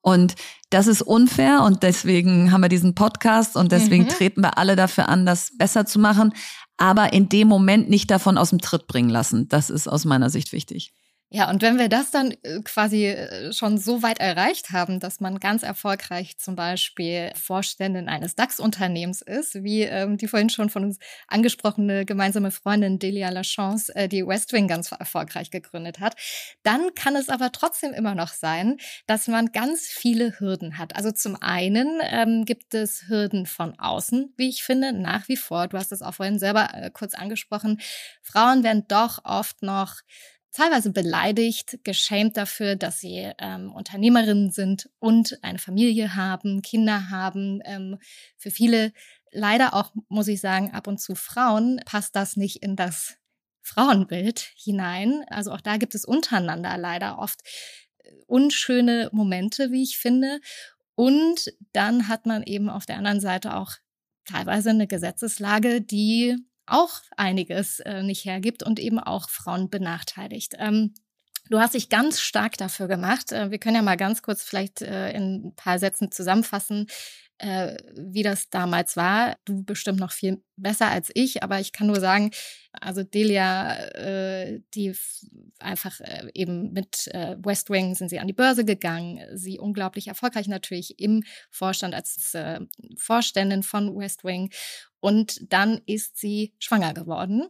Und das ist unfair und deswegen haben wir diesen Podcast und deswegen mhm. treten wir alle dafür an, das besser zu machen, aber in dem Moment nicht davon aus dem Tritt bringen lassen. Das ist aus meiner Sicht wichtig. Ja, und wenn wir das dann äh, quasi äh, schon so weit erreicht haben, dass man ganz erfolgreich zum Beispiel Vorständin eines DAX-Unternehmens ist, wie ähm, die vorhin schon von uns angesprochene gemeinsame Freundin Delia Lachance, äh, die Westwing ganz erfolgreich gegründet hat, dann kann es aber trotzdem immer noch sein, dass man ganz viele Hürden hat. Also zum einen ähm, gibt es Hürden von außen, wie ich finde, nach wie vor. Du hast es auch vorhin selber äh, kurz angesprochen. Frauen werden doch oft noch teilweise beleidigt, geschämt dafür, dass sie ähm, Unternehmerinnen sind und eine Familie haben, Kinder haben. Ähm, für viele, leider auch, muss ich sagen, ab und zu Frauen, passt das nicht in das Frauenbild hinein. Also auch da gibt es untereinander leider oft äh, unschöne Momente, wie ich finde. Und dann hat man eben auf der anderen Seite auch teilweise eine Gesetzeslage, die auch einiges äh, nicht hergibt und eben auch Frauen benachteiligt. Ähm, Du hast dich ganz stark dafür gemacht. Äh, wir können ja mal ganz kurz vielleicht äh, in ein paar Sätzen zusammenfassen, äh, wie das damals war. Du bestimmt noch viel besser als ich, aber ich kann nur sagen, also Delia, die einfach eben mit West Wing sind sie an die Börse gegangen. Sie unglaublich erfolgreich natürlich im Vorstand als Vorständin von West Wing. Und dann ist sie schwanger geworden.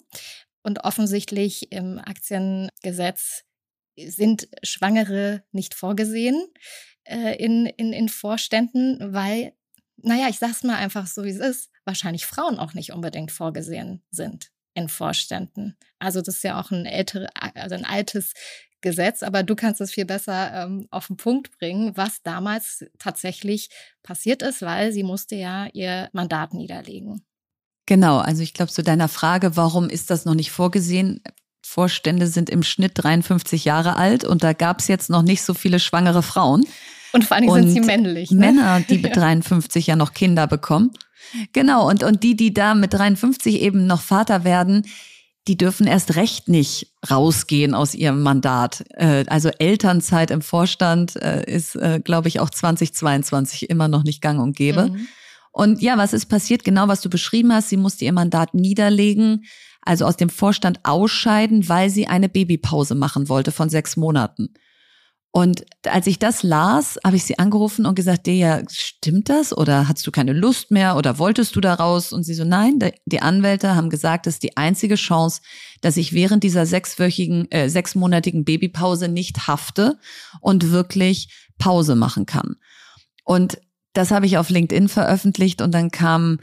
Und offensichtlich im Aktiengesetz sind Schwangere nicht vorgesehen äh, in, in, in Vorständen, weil naja, ich sag's mal einfach so, wie es ist, wahrscheinlich Frauen auch nicht unbedingt vorgesehen sind in Vorständen. Also das ist ja auch ein ältere, also ein altes Gesetz, aber du kannst es viel besser ähm, auf den Punkt bringen, was damals tatsächlich passiert ist, weil sie musste ja ihr Mandat niederlegen. Genau, also ich glaube zu deiner Frage, warum ist das noch nicht vorgesehen? Vorstände sind im Schnitt 53 Jahre alt und da gab es jetzt noch nicht so viele schwangere Frauen. Und vor allem sind sie männlich. Ne? Männer, die mit 53 ja noch Kinder bekommen. Genau, und, und die, die da mit 53 eben noch Vater werden, die dürfen erst recht nicht rausgehen aus ihrem Mandat. Äh, also Elternzeit im Vorstand äh, ist, äh, glaube ich, auch 2022 immer noch nicht gang und gäbe. Mhm. Und ja, was ist passiert? Genau, was du beschrieben hast. Sie musste ihr Mandat niederlegen, also aus dem Vorstand ausscheiden, weil sie eine Babypause machen wollte von sechs Monaten. Und als ich das las, habe ich sie angerufen und gesagt, Deja, stimmt das? Oder hast du keine Lust mehr? Oder wolltest du da raus? Und sie so, nein, die Anwälte haben gesagt, das ist die einzige Chance, dass ich während dieser sechswöchigen, äh, sechsmonatigen Babypause nicht hafte und wirklich Pause machen kann. Und das habe ich auf LinkedIn veröffentlicht und dann kam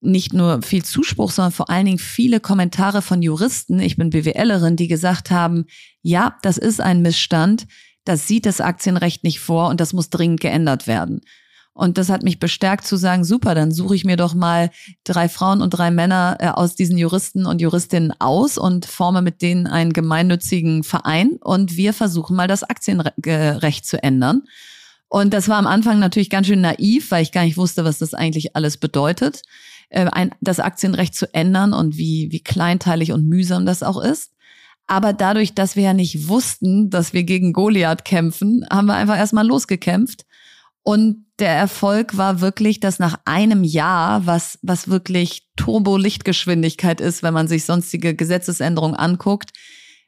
nicht nur viel Zuspruch, sondern vor allen Dingen viele Kommentare von Juristen, ich bin BWLerin, die gesagt haben, ja, das ist ein Missstand das sieht das Aktienrecht nicht vor und das muss dringend geändert werden. Und das hat mich bestärkt zu sagen, super, dann suche ich mir doch mal drei Frauen und drei Männer äh, aus diesen Juristen und Juristinnen aus und forme mit denen einen gemeinnützigen Verein und wir versuchen mal das Aktienrecht zu ändern. Und das war am Anfang natürlich ganz schön naiv, weil ich gar nicht wusste, was das eigentlich alles bedeutet, äh, ein, das Aktienrecht zu ändern und wie, wie kleinteilig und mühsam das auch ist. Aber dadurch, dass wir ja nicht wussten, dass wir gegen Goliath kämpfen, haben wir einfach erstmal losgekämpft. Und der Erfolg war wirklich, dass nach einem Jahr, was, was wirklich Turbo-Lichtgeschwindigkeit ist, wenn man sich sonstige Gesetzesänderungen anguckt,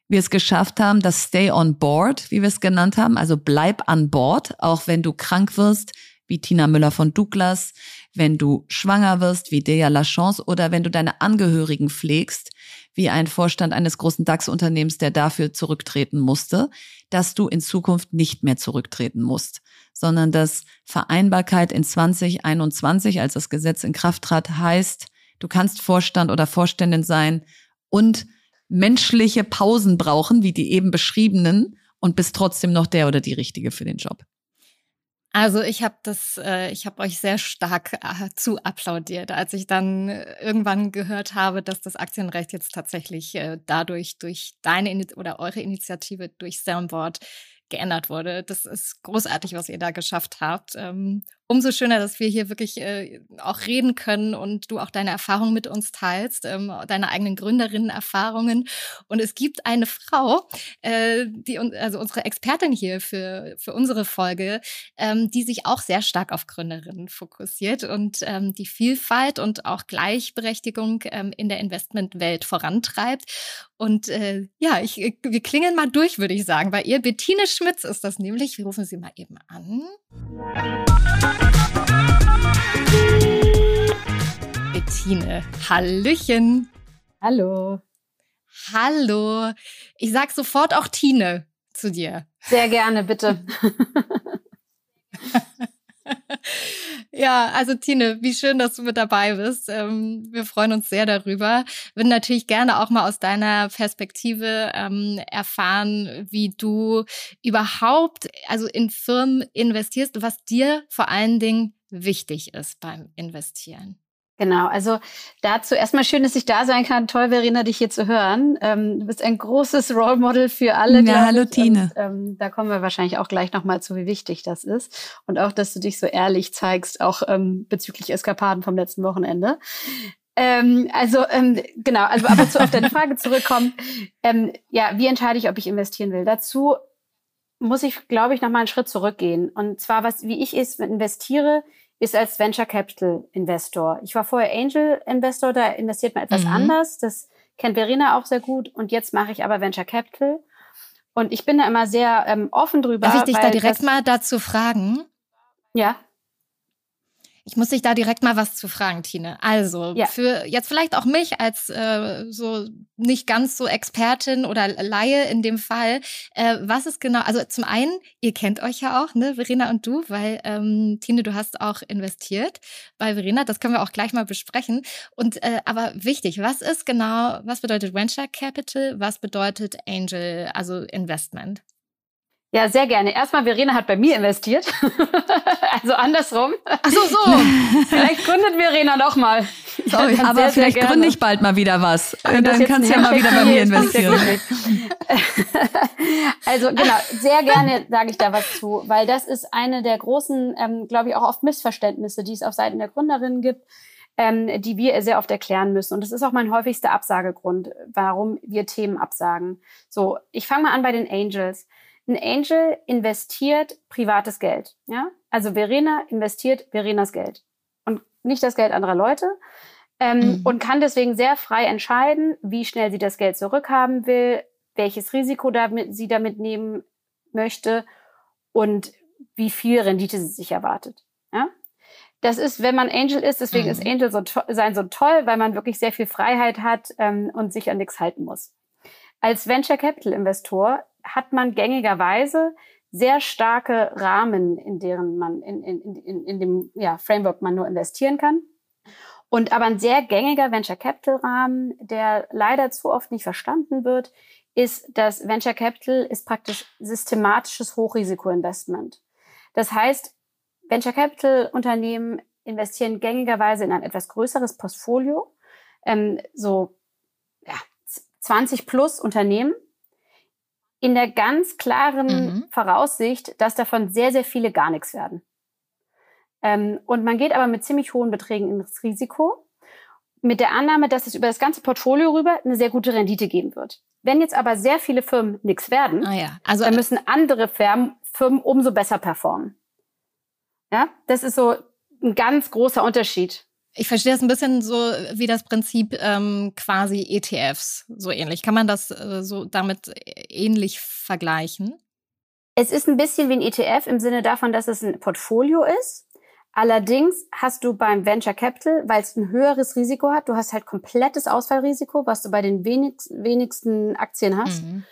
wir es geschafft haben, das Stay on Board, wie wir es genannt haben, also bleib an Bord, auch wenn du krank wirst, wie Tina Müller von Douglas, wenn du schwanger wirst, wie Dea Lachance, oder wenn du deine Angehörigen pflegst, wie ein Vorstand eines großen DAX-Unternehmens, der dafür zurücktreten musste, dass du in Zukunft nicht mehr zurücktreten musst, sondern dass Vereinbarkeit in 2021, als das Gesetz in Kraft trat, heißt, du kannst Vorstand oder Vorständin sein und menschliche Pausen brauchen, wie die eben beschriebenen, und bist trotzdem noch der oder die Richtige für den Job. Also ich habe das, äh, ich habe euch sehr stark äh, zu applaudiert, als ich dann äh, irgendwann gehört habe, dass das Aktienrecht jetzt tatsächlich äh, dadurch durch deine oder eure Initiative durch Soundboard geändert wurde. Das ist großartig, was ihr da geschafft habt. Ähm, umso schöner, dass wir hier wirklich äh, auch reden können und du auch deine Erfahrungen mit uns teilst, ähm, deine eigenen Gründerinnen-Erfahrungen. Und es gibt eine Frau, äh, die also unsere Expertin hier für, für unsere Folge, ähm, die sich auch sehr stark auf Gründerinnen fokussiert und ähm, die Vielfalt und auch Gleichberechtigung ähm, in der Investmentwelt vorantreibt. Und äh, ja, ich, wir klingeln mal durch, würde ich sagen. Bei ihr, Bettine Schmitz ist das nämlich. Wir rufen sie mal eben an. Bettine, Hallöchen. Hallo. Hallo. Ich sag sofort auch Tine zu dir. Sehr gerne, bitte. Ja, also Tine, wie schön, dass du mit dabei bist. Ähm, wir freuen uns sehr darüber. Würden natürlich gerne auch mal aus deiner Perspektive ähm, erfahren, wie du überhaupt also in Firmen investierst, was dir vor allen Dingen wichtig ist beim Investieren. Genau, also dazu erstmal schön, dass ich da sein kann. Toll, Verena, dich hier zu hören. Ähm, du bist ein großes Role Model für alle. Ja, hallo Tine. Und, ähm, da kommen wir wahrscheinlich auch gleich nochmal zu, wie wichtig das ist. Und auch, dass du dich so ehrlich zeigst, auch ähm, bezüglich Eskapaden vom letzten Wochenende. Ähm, also ähm, genau, also aber zu auf deine Frage zurückkommen. Ähm, ja, wie entscheide ich, ob ich investieren will? Dazu muss ich, glaube ich, noch mal einen Schritt zurückgehen. Und zwar, was, wie ich es investiere, ist als Venture Capital Investor. Ich war vorher Angel Investor, da investiert man etwas mhm. anders. Das kennt Verena auch sehr gut. Und jetzt mache ich aber Venture Capital. Und ich bin da immer sehr ähm, offen drüber. Darf ich dich da direkt mal dazu fragen? Ja. Ich muss dich da direkt mal was zu fragen, Tine. Also, ja. für jetzt vielleicht auch mich als äh, so nicht ganz so Expertin oder Laie in dem Fall, äh, was ist genau, also zum einen, ihr kennt euch ja auch, ne, Verena und du, weil ähm, Tine, du hast auch investiert bei Verena, das können wir auch gleich mal besprechen. Und äh, aber wichtig, was ist genau, was bedeutet Venture Capital, was bedeutet Angel, also Investment? Ja, sehr gerne. Erstmal, Verena hat bei mir investiert. also andersrum. Ach so, so. vielleicht gründet Verena noch mal. Sorry, aber sehr, vielleicht sehr gründe ich bald mal wieder was. Und dann kannst du ja mal wieder bei mir investieren. also genau, sehr gerne sage ich da was zu, weil das ist eine der großen, ähm, glaube ich, auch oft Missverständnisse, die es auf Seiten der Gründerinnen gibt. Ähm, die wir sehr oft erklären müssen. Und das ist auch mein häufigster Absagegrund, warum wir Themen absagen. So, ich fange mal an bei den Angels. Ein Angel investiert privates Geld. Ja? Also Verena investiert Verenas Geld und nicht das Geld anderer Leute. Ähm, mhm. Und kann deswegen sehr frei entscheiden, wie schnell sie das Geld zurückhaben will, welches Risiko damit, sie damit nehmen möchte und wie viel Rendite sie sich erwartet. Ja? Das ist, wenn man Angel ist, deswegen mhm. ist Angel so sein so toll, weil man wirklich sehr viel Freiheit hat ähm, und sich an nichts halten muss. Als Venture Capital Investor hat man gängigerweise sehr starke Rahmen, in deren man in, in, in, in dem ja, Framework man nur investieren kann. Und aber ein sehr gängiger Venture Capital Rahmen, der leider zu oft nicht verstanden wird, ist, dass Venture Capital ist praktisch systematisches Hochrisikoinvestment. Das heißt, Venture Capital Unternehmen investieren gängigerweise in ein etwas größeres Portfolio, ähm, so ja, 20 plus Unternehmen in der ganz klaren mhm. Voraussicht, dass davon sehr, sehr viele gar nichts werden. Ähm, und man geht aber mit ziemlich hohen Beträgen ins Risiko, mit der Annahme, dass es über das ganze Portfolio rüber eine sehr gute Rendite geben wird. Wenn jetzt aber sehr viele Firmen nichts werden, ah ja. also, dann müssen andere Firmen, Firmen umso besser performen. Ja, das ist so ein ganz großer Unterschied. Ich verstehe das ein bisschen so wie das Prinzip ähm, quasi ETFs, so ähnlich. Kann man das äh, so damit ähnlich vergleichen? Es ist ein bisschen wie ein ETF im Sinne davon, dass es ein Portfolio ist. Allerdings hast du beim Venture Capital, weil es ein höheres Risiko hat, du hast halt komplettes Ausfallrisiko, was du bei den wenigsten, wenigsten Aktien hast. Mhm.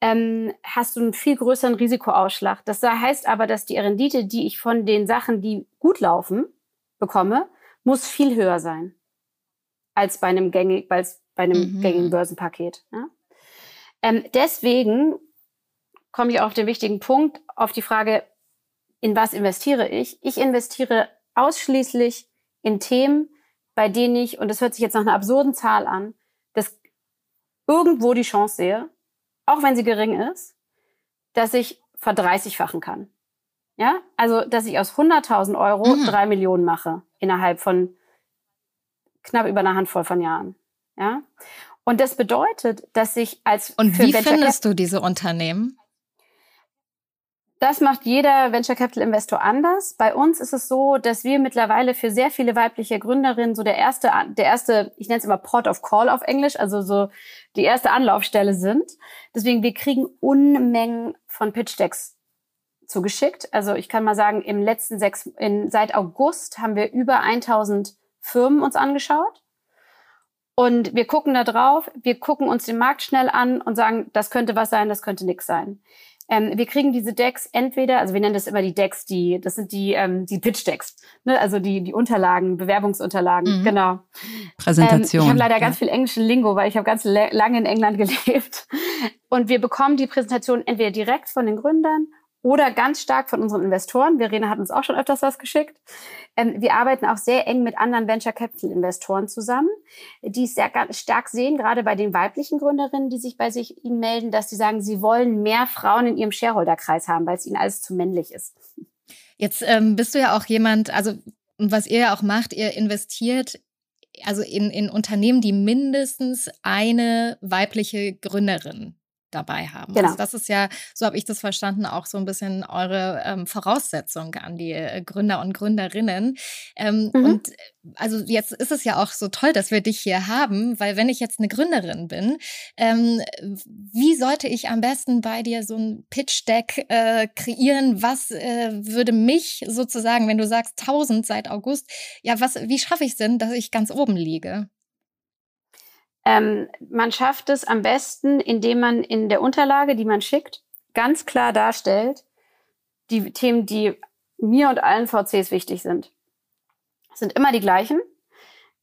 Ähm, hast du einen viel größeren Risikoausschlag. Das heißt aber, dass die Rendite, die ich von den Sachen, die gut laufen, bekomme, muss viel höher sein als bei einem, gängig, als bei einem mhm. gängigen Börsenpaket. Ja? Ähm, deswegen komme ich auf den wichtigen Punkt, auf die Frage, in was investiere ich? Ich investiere ausschließlich in Themen, bei denen ich, und das hört sich jetzt nach einer absurden Zahl an, dass irgendwo die Chance sehe, auch wenn sie gering ist, dass ich verdreißigfachen kann. Ja, also, dass ich aus 100.000 Euro mhm. drei Millionen mache innerhalb von knapp über einer Handvoll von Jahren. Ja, und das bedeutet, dass ich als und wie findest du diese Unternehmen? Das macht jeder Venture Capital Investor anders. Bei uns ist es so, dass wir mittlerweile für sehr viele weibliche Gründerinnen so der erste, der erste, ich nenne es immer Port of Call auf Englisch, also so die erste Anlaufstelle sind. Deswegen, wir kriegen Unmengen von Pitch Decks zugeschickt. Also ich kann mal sagen, im letzten sechs, in, seit August haben wir über 1000 Firmen uns angeschaut. Und wir gucken da drauf, wir gucken uns den Markt schnell an und sagen, das könnte was sein, das könnte nix sein. Ähm, wir kriegen diese Decks entweder, also wir nennen das immer die Decks, die, das sind die, ähm, die Pitch-Decks, ne? also die, die Unterlagen, Bewerbungsunterlagen, mhm. genau. Präsentation. Ähm, ich habe leider ja. ganz viel englischen Lingo, weil ich habe ganz lange in England gelebt. Und wir bekommen die Präsentation entweder direkt von den Gründern oder ganz stark von unseren Investoren. Verena hat uns auch schon öfters was geschickt. Ähm, wir arbeiten auch sehr eng mit anderen Venture Capital Investoren zusammen, die es sehr stark sehen, gerade bei den weiblichen Gründerinnen, die sich bei sich ihnen melden, dass sie sagen, sie wollen mehr Frauen in ihrem Shareholder-Kreis haben, weil es ihnen alles zu männlich ist. Jetzt ähm, bist du ja auch jemand, also was ihr ja auch macht, ihr investiert also in, in Unternehmen, die mindestens eine weibliche Gründerin dabei haben. Genau. Also das ist ja, so habe ich das verstanden, auch so ein bisschen eure ähm, Voraussetzung an die äh, Gründer und Gründerinnen. Ähm, mhm. Und also jetzt ist es ja auch so toll, dass wir dich hier haben, weil wenn ich jetzt eine Gründerin bin, ähm, wie sollte ich am besten bei dir so ein Pitch-Deck äh, kreieren? Was äh, würde mich sozusagen, wenn du sagst 1000 seit August, ja, was, wie schaffe ich es denn, dass ich ganz oben liege? Ähm, man schafft es am besten, indem man in der Unterlage, die man schickt, ganz klar darstellt, die Themen, die mir und allen VCs wichtig sind. Das sind immer die gleichen.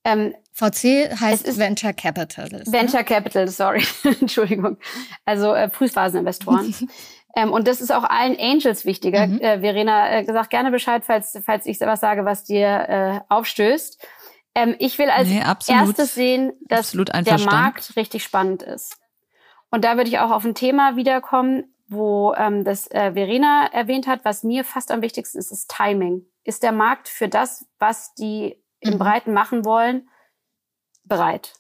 Ähm, VC heißt Venture Capital. Ne? Venture Capital, sorry, Entschuldigung. Also äh, Frühphaseninvestoren. ähm, und das ist auch allen Angels wichtiger. Mhm. Äh, Verena, äh, gesagt gerne Bescheid, falls, falls ich etwas sage, was dir äh, aufstößt. Ähm, ich will als nee, erstes sehen, dass der Markt richtig spannend ist. Und da würde ich auch auf ein Thema wiederkommen, wo ähm, das äh, Verena erwähnt hat, was mir fast am wichtigsten ist, ist Timing. Ist der Markt für das, was die im mhm. Breiten machen wollen, bereit?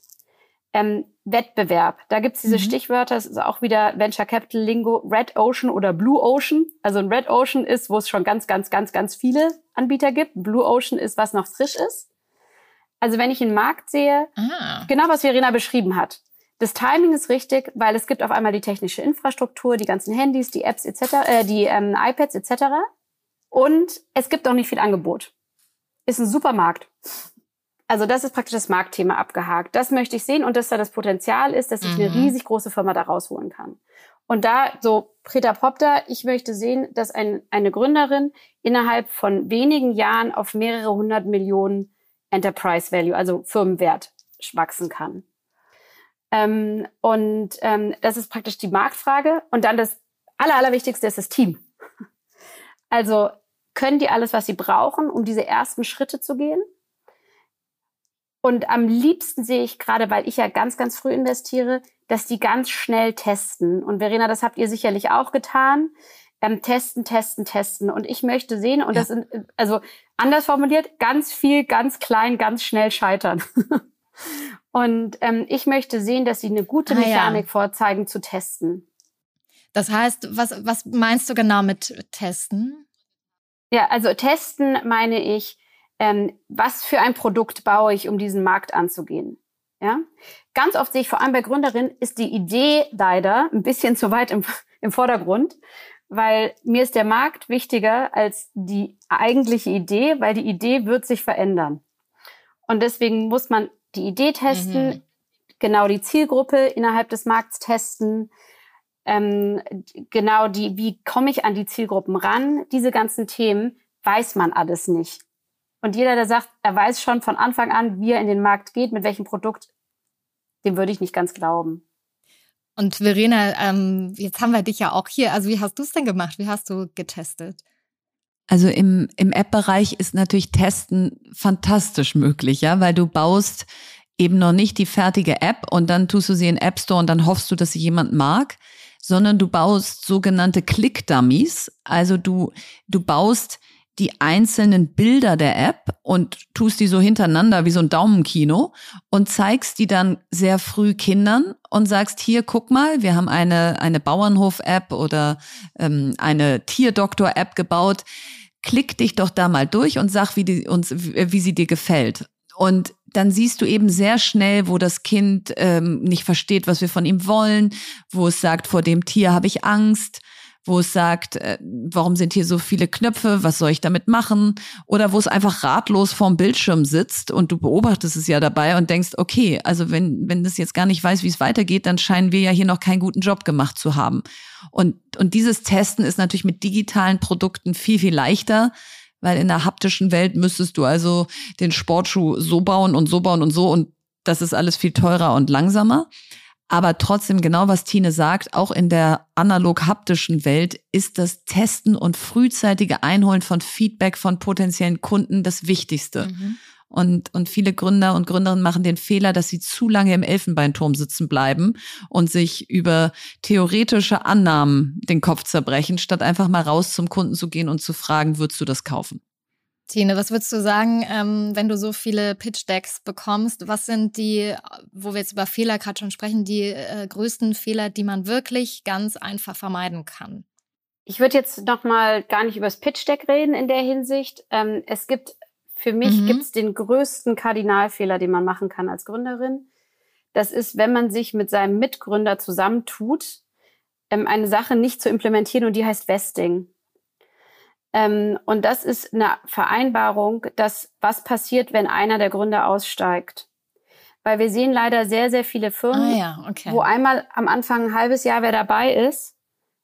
Ähm, Wettbewerb. Da gibt's diese mhm. Stichwörter, das ist auch wieder Venture Capital Lingo, Red Ocean oder Blue Ocean. Also ein Red Ocean ist, wo es schon ganz, ganz, ganz, ganz viele Anbieter gibt. Blue Ocean ist, was noch frisch ist. Also wenn ich einen Markt sehe, ah. genau was Verena beschrieben hat. Das Timing ist richtig, weil es gibt auf einmal die technische Infrastruktur, die ganzen Handys, die Apps etc., äh, die ähm, iPads etc. Und es gibt auch nicht viel Angebot. Ist ein super Markt. Also das ist praktisch das Marktthema abgehakt. Das möchte ich sehen und dass da das Potenzial ist, dass ich mhm. eine riesig große Firma da rausholen kann. Und da so Preta Popter, ich möchte sehen, dass ein, eine Gründerin innerhalb von wenigen Jahren auf mehrere hundert Millionen Enterprise Value, also Firmenwert, wachsen kann. Ähm, und ähm, das ist praktisch die Marktfrage. Und dann das Aller, Allerwichtigste ist das Team. Also können die alles, was sie brauchen, um diese ersten Schritte zu gehen? Und am liebsten sehe ich gerade, weil ich ja ganz, ganz früh investiere, dass die ganz schnell testen. Und Verena, das habt ihr sicherlich auch getan ähm, testen, testen, testen. Und ich möchte sehen, und ja. das sind, also anders formuliert, ganz viel, ganz klein, ganz schnell scheitern. und ähm, ich möchte sehen, dass sie eine gute Mechanik ah, ja. vorzeigen zu testen. Das heißt, was, was meinst du genau mit testen? Ja, also testen meine ich, ähm, was für ein Produkt baue ich, um diesen Markt anzugehen. Ja? Ganz oft sehe ich vor allem bei Gründerinnen, ist die Idee leider ein bisschen zu weit im, im Vordergrund, weil mir ist der Markt wichtiger als die eigentliche Idee, weil die Idee wird sich verändern. Und deswegen muss man die Idee testen, mhm. genau die Zielgruppe innerhalb des Markts testen, ähm, genau die, wie komme ich an die Zielgruppen ran, diese ganzen Themen weiß man alles nicht. Und jeder, der sagt, er weiß schon von Anfang an, wie er in den Markt geht, mit welchem Produkt, dem würde ich nicht ganz glauben. Und Verena, ähm, jetzt haben wir dich ja auch hier. Also wie hast du es denn gemacht? Wie hast du getestet? Also im, im App-Bereich ist natürlich Testen fantastisch möglich, ja, weil du baust eben noch nicht die fertige App und dann tust du sie in App Store und dann hoffst du, dass sie jemand mag, sondern du baust sogenannte Click-Dummies. Also du, du baust die einzelnen Bilder der App und tust die so hintereinander wie so ein Daumenkino und zeigst die dann sehr früh Kindern und sagst, hier, guck mal, wir haben eine, eine Bauernhof-App oder ähm, eine Tierdoktor-App gebaut. Klick dich doch da mal durch und sag, wie, die, uns, wie sie dir gefällt. Und dann siehst du eben sehr schnell, wo das Kind ähm, nicht versteht, was wir von ihm wollen, wo es sagt, vor dem Tier habe ich Angst wo es sagt, äh, warum sind hier so viele Knöpfe, was soll ich damit machen? Oder wo es einfach ratlos vorm Bildschirm sitzt und du beobachtest es ja dabei und denkst, okay, also wenn, wenn das jetzt gar nicht weiß, wie es weitergeht, dann scheinen wir ja hier noch keinen guten Job gemacht zu haben. Und, und dieses Testen ist natürlich mit digitalen Produkten viel, viel leichter, weil in der haptischen Welt müsstest du also den Sportschuh so bauen und so bauen und so und das ist alles viel teurer und langsamer. Aber trotzdem, genau was Tine sagt, auch in der analog-haptischen Welt ist das Testen und frühzeitige Einholen von Feedback von potenziellen Kunden das Wichtigste. Mhm. Und, und viele Gründer und Gründerinnen machen den Fehler, dass sie zu lange im Elfenbeinturm sitzen bleiben und sich über theoretische Annahmen den Kopf zerbrechen, statt einfach mal raus zum Kunden zu gehen und zu fragen, würdest du das kaufen? Tine, was würdest du sagen, ähm, wenn du so viele Pitch-Decks bekommst? Was sind die, wo wir jetzt über Fehler gerade schon sprechen, die äh, größten Fehler, die man wirklich ganz einfach vermeiden kann? Ich würde jetzt noch mal gar nicht über das Pitch-Deck reden in der Hinsicht. Ähm, es gibt, für mich mhm. gibt es den größten Kardinalfehler, den man machen kann als Gründerin. Das ist, wenn man sich mit seinem Mitgründer zusammentut, ähm, eine Sache nicht zu implementieren und die heißt Vesting. Ähm, und das ist eine Vereinbarung, dass was passiert, wenn einer der Gründer aussteigt. Weil wir sehen leider sehr, sehr viele Firmen, ah, ja, okay. wo einmal am Anfang ein halbes Jahr wer dabei ist,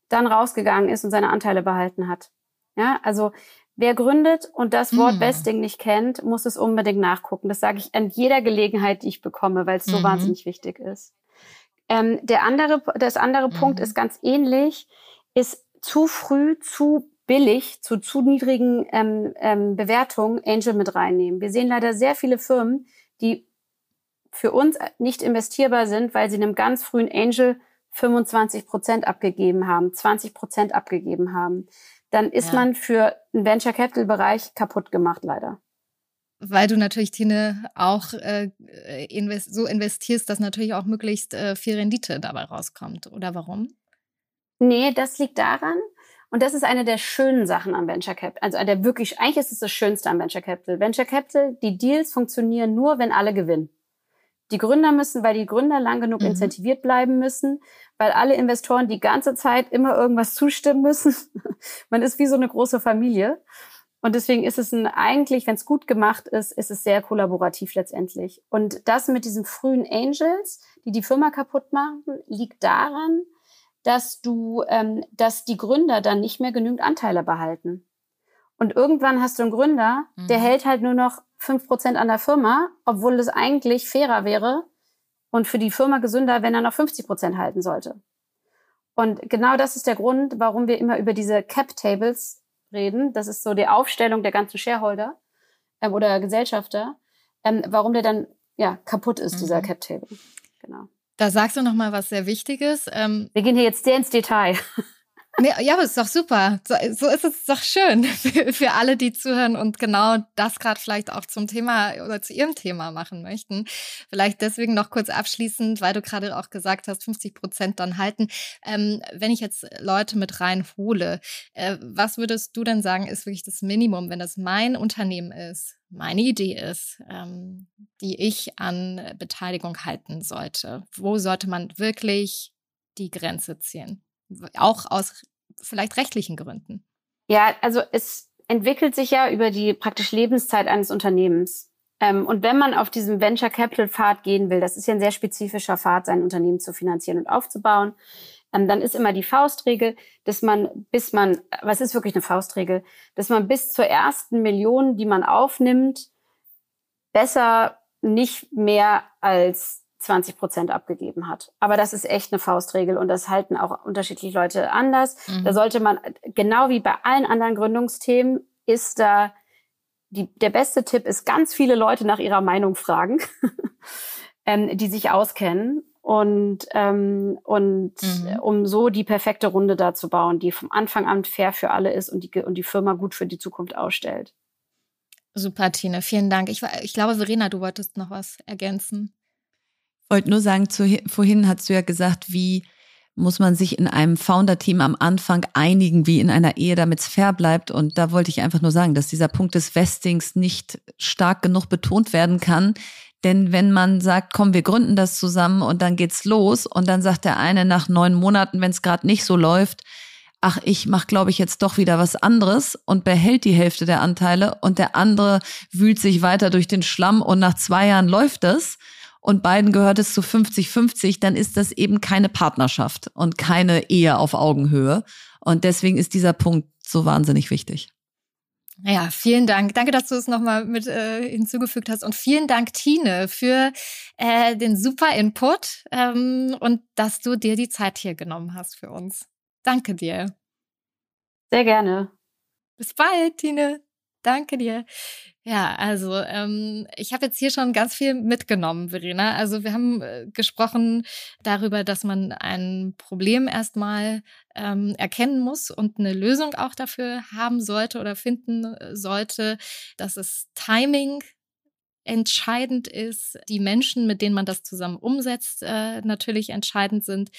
dann rausgegangen ist und seine Anteile behalten hat. Ja, also wer gründet und das Wort mhm. Vesting nicht kennt, muss es unbedingt nachgucken. Das sage ich an jeder Gelegenheit, die ich bekomme, weil es so mhm. wahnsinnig wichtig ist. Ähm, der andere, das andere mhm. Punkt ist ganz ähnlich, ist zu früh zu billig zu zu niedrigen ähm, ähm, Bewertungen Angel mit reinnehmen. Wir sehen leider sehr viele Firmen, die für uns nicht investierbar sind, weil sie einem ganz frühen Angel 25 Prozent abgegeben haben, 20 Prozent abgegeben haben. Dann ist ja. man für den Venture Capital Bereich kaputt gemacht, leider. Weil du natürlich, Tine, auch äh, invest so investierst, dass natürlich auch möglichst äh, viel Rendite dabei rauskommt. Oder warum? Nee, das liegt daran, und das ist eine der schönen Sachen am Venture Capital. Also der wirklich, eigentlich ist es das Schönste am Venture Capital. Venture Capital, die Deals funktionieren nur, wenn alle gewinnen. Die Gründer müssen, weil die Gründer lang genug mhm. incentiviert bleiben müssen, weil alle Investoren die ganze Zeit immer irgendwas zustimmen müssen. Man ist wie so eine große Familie. Und deswegen ist es ein, eigentlich, wenn es gut gemacht ist, ist es sehr kollaborativ letztendlich. Und das mit diesen frühen Angels, die die Firma kaputt machen, liegt daran, dass du, ähm, dass die Gründer dann nicht mehr genügend Anteile behalten. Und irgendwann hast du einen Gründer, mhm. der hält halt nur noch fünf Prozent an der Firma, obwohl es eigentlich fairer wäre und für die Firma gesünder, wenn er noch 50 Prozent halten sollte. Und genau das ist der Grund, warum wir immer über diese Cap-Tables reden. Das ist so die Aufstellung der ganzen Shareholder ähm, oder Gesellschafter, ähm, warum der dann ja kaputt ist, mhm. dieser Cap-Table. Genau. Da sagst du noch mal was sehr Wichtiges. Ähm, Wir gehen hier jetzt sehr ins Detail. Nee, ja, aber ist doch super. So, so ist es doch schön für, für alle, die zuhören und genau das gerade vielleicht auch zum Thema oder zu ihrem Thema machen möchten. Vielleicht deswegen noch kurz abschließend, weil du gerade auch gesagt hast, 50 Prozent dann halten. Ähm, wenn ich jetzt Leute mit reinhole, äh, was würdest du denn sagen, ist wirklich das Minimum, wenn das mein Unternehmen ist, meine Idee ist, ähm, die ich an Beteiligung halten sollte? Wo sollte man wirklich die Grenze ziehen? Auch aus vielleicht rechtlichen Gründen. Ja, also es entwickelt sich ja über die praktisch Lebenszeit eines Unternehmens. Ähm, und wenn man auf diesem Venture Capital Pfad gehen will, das ist ja ein sehr spezifischer Pfad, sein Unternehmen zu finanzieren und aufzubauen, ähm, dann ist immer die Faustregel, dass man, bis man, was ist wirklich eine Faustregel, dass man bis zur ersten Million, die man aufnimmt, besser nicht mehr als 20 Prozent abgegeben hat. Aber das ist echt eine Faustregel und das halten auch unterschiedliche Leute anders. Mhm. Da sollte man, genau wie bei allen anderen Gründungsthemen, ist da die, der beste Tipp ist, ganz viele Leute nach ihrer Meinung fragen, ähm, die sich auskennen und, ähm, und mhm. um so die perfekte Runde da zu bauen, die vom Anfang an fair für alle ist und die, und die Firma gut für die Zukunft ausstellt. Super, Tine, vielen Dank. Ich, ich glaube, Verena, du wolltest noch was ergänzen wollte nur sagen, zu, vorhin hast du ja gesagt, wie muss man sich in einem Founder-Team am Anfang einigen, wie in einer Ehe, damit es fair bleibt. Und da wollte ich einfach nur sagen, dass dieser Punkt des Vestings nicht stark genug betont werden kann. Denn wenn man sagt, komm, wir gründen das zusammen und dann geht's los und dann sagt der eine nach neun Monaten, wenn es gerade nicht so läuft, ach, ich mache, glaube ich, jetzt doch wieder was anderes und behält die Hälfte der Anteile und der andere wühlt sich weiter durch den Schlamm und nach zwei Jahren läuft es und beiden gehört es zu 50-50, dann ist das eben keine Partnerschaft und keine Ehe auf Augenhöhe. Und deswegen ist dieser Punkt so wahnsinnig wichtig. Ja, vielen Dank. Danke, dass du es nochmal mit äh, hinzugefügt hast. Und vielen Dank, Tine, für äh, den super Input ähm, und dass du dir die Zeit hier genommen hast für uns. Danke dir. Sehr gerne. Bis bald, Tine. Danke dir. Ja, also ähm, ich habe jetzt hier schon ganz viel mitgenommen, Verena. Also wir haben äh, gesprochen darüber, dass man ein Problem erstmal ähm, erkennen muss und eine Lösung auch dafür haben sollte oder finden äh, sollte, dass es Timing entscheidend ist, die Menschen, mit denen man das zusammen umsetzt, äh, natürlich entscheidend sind.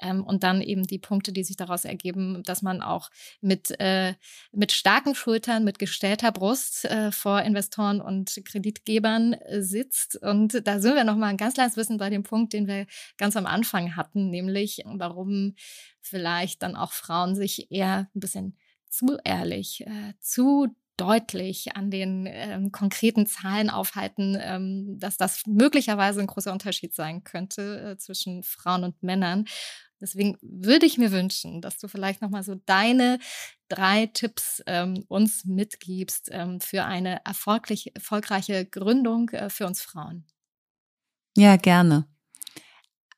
Ähm, und dann eben die Punkte, die sich daraus ergeben, dass man auch mit, äh, mit starken Schultern, mit gestellter Brust äh, vor Investoren und Kreditgebern äh, sitzt. Und da sind wir nochmal ein ganz kleines Wissen bei dem Punkt, den wir ganz am Anfang hatten, nämlich warum vielleicht dann auch Frauen sich eher ein bisschen zu ehrlich, äh, zu deutlich an den ähm, konkreten Zahlen aufhalten, ähm, dass das möglicherweise ein großer Unterschied sein könnte äh, zwischen Frauen und Männern. Deswegen würde ich mir wünschen, dass du vielleicht nochmal so deine drei Tipps ähm, uns mitgibst ähm, für eine erfolgreich, erfolgreiche Gründung äh, für uns Frauen. Ja, gerne.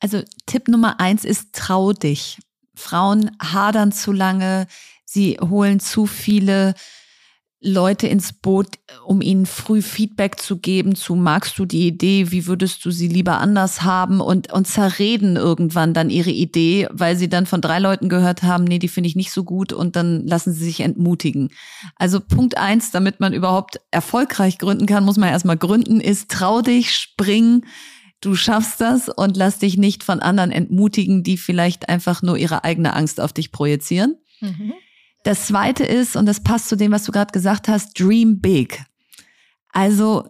Also Tipp Nummer eins ist trau dich. Frauen hadern zu lange, sie holen zu viele Leute ins Boot, um ihnen früh Feedback zu geben zu, magst du die Idee, wie würdest du sie lieber anders haben und, und zerreden irgendwann dann ihre Idee, weil sie dann von drei Leuten gehört haben, nee, die finde ich nicht so gut und dann lassen sie sich entmutigen. Also Punkt eins, damit man überhaupt erfolgreich gründen kann, muss man erstmal gründen, ist trau dich, spring, du schaffst das und lass dich nicht von anderen entmutigen, die vielleicht einfach nur ihre eigene Angst auf dich projizieren. Mhm. Das zweite ist, und das passt zu dem, was du gerade gesagt hast, dream big. Also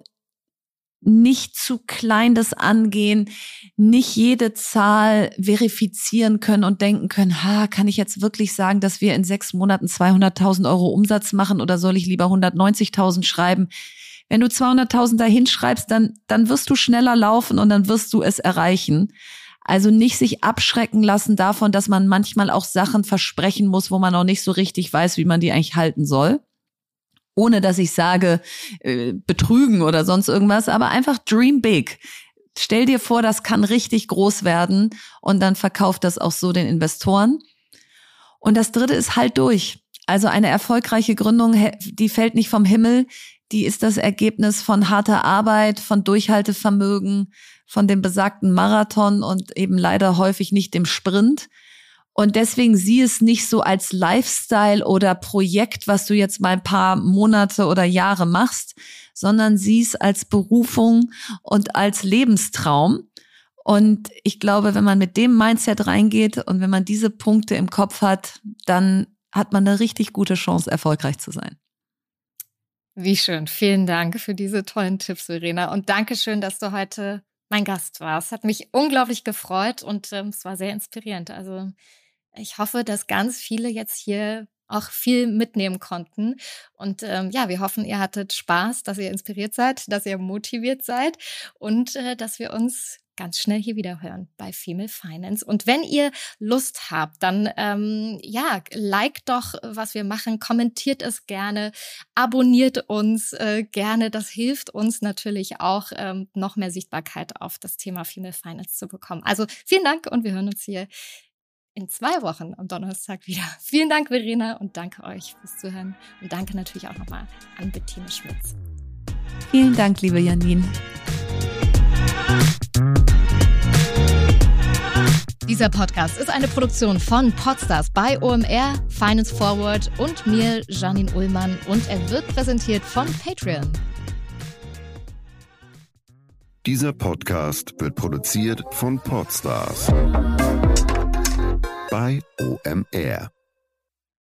nicht zu klein das angehen, nicht jede Zahl verifizieren können und denken können, ha, kann ich jetzt wirklich sagen, dass wir in sechs Monaten 200.000 Euro Umsatz machen oder soll ich lieber 190.000 schreiben? Wenn du 200.000 dahin schreibst, dann, dann wirst du schneller laufen und dann wirst du es erreichen. Also nicht sich abschrecken lassen davon, dass man manchmal auch Sachen versprechen muss, wo man auch nicht so richtig weiß, wie man die eigentlich halten soll. Ohne dass ich sage, äh, betrügen oder sonst irgendwas, aber einfach dream big. Stell dir vor, das kann richtig groß werden und dann verkauft das auch so den Investoren. Und das dritte ist halt durch. Also eine erfolgreiche Gründung, die fällt nicht vom Himmel, die ist das Ergebnis von harter Arbeit, von Durchhaltevermögen, von dem besagten Marathon und eben leider häufig nicht dem Sprint. Und deswegen sieh es nicht so als Lifestyle oder Projekt, was du jetzt mal ein paar Monate oder Jahre machst, sondern sieh es als Berufung und als Lebenstraum. Und ich glaube, wenn man mit dem Mindset reingeht und wenn man diese Punkte im Kopf hat, dann hat man eine richtig gute Chance, erfolgreich zu sein. Wie schön. Vielen Dank für diese tollen Tipps, Verena. Und danke schön, dass du heute mein Gast warst. Hat mich unglaublich gefreut und ähm, es war sehr inspirierend. Also ich hoffe, dass ganz viele jetzt hier auch viel mitnehmen konnten. Und ähm, ja, wir hoffen, ihr hattet Spaß, dass ihr inspiriert seid, dass ihr motiviert seid und äh, dass wir uns ganz schnell hier wieder hören bei Female Finance. Und wenn ihr Lust habt, dann ähm, ja, liked doch, was wir machen, kommentiert es gerne, abonniert uns äh, gerne. Das hilft uns natürlich auch, ähm, noch mehr Sichtbarkeit auf das Thema Female Finance zu bekommen. Also vielen Dank und wir hören uns hier in zwei Wochen am Donnerstag wieder. Vielen Dank, Verena, und danke euch fürs Zuhören. Und danke natürlich auch nochmal an Bettine Schmitz. Vielen Dank, liebe Janine. Dieser Podcast ist eine Produktion von Podstars bei OMR, Finance Forward und mir, Janine Ullmann, und er wird präsentiert von Patreon. Dieser Podcast wird produziert von Podstars bei OMR.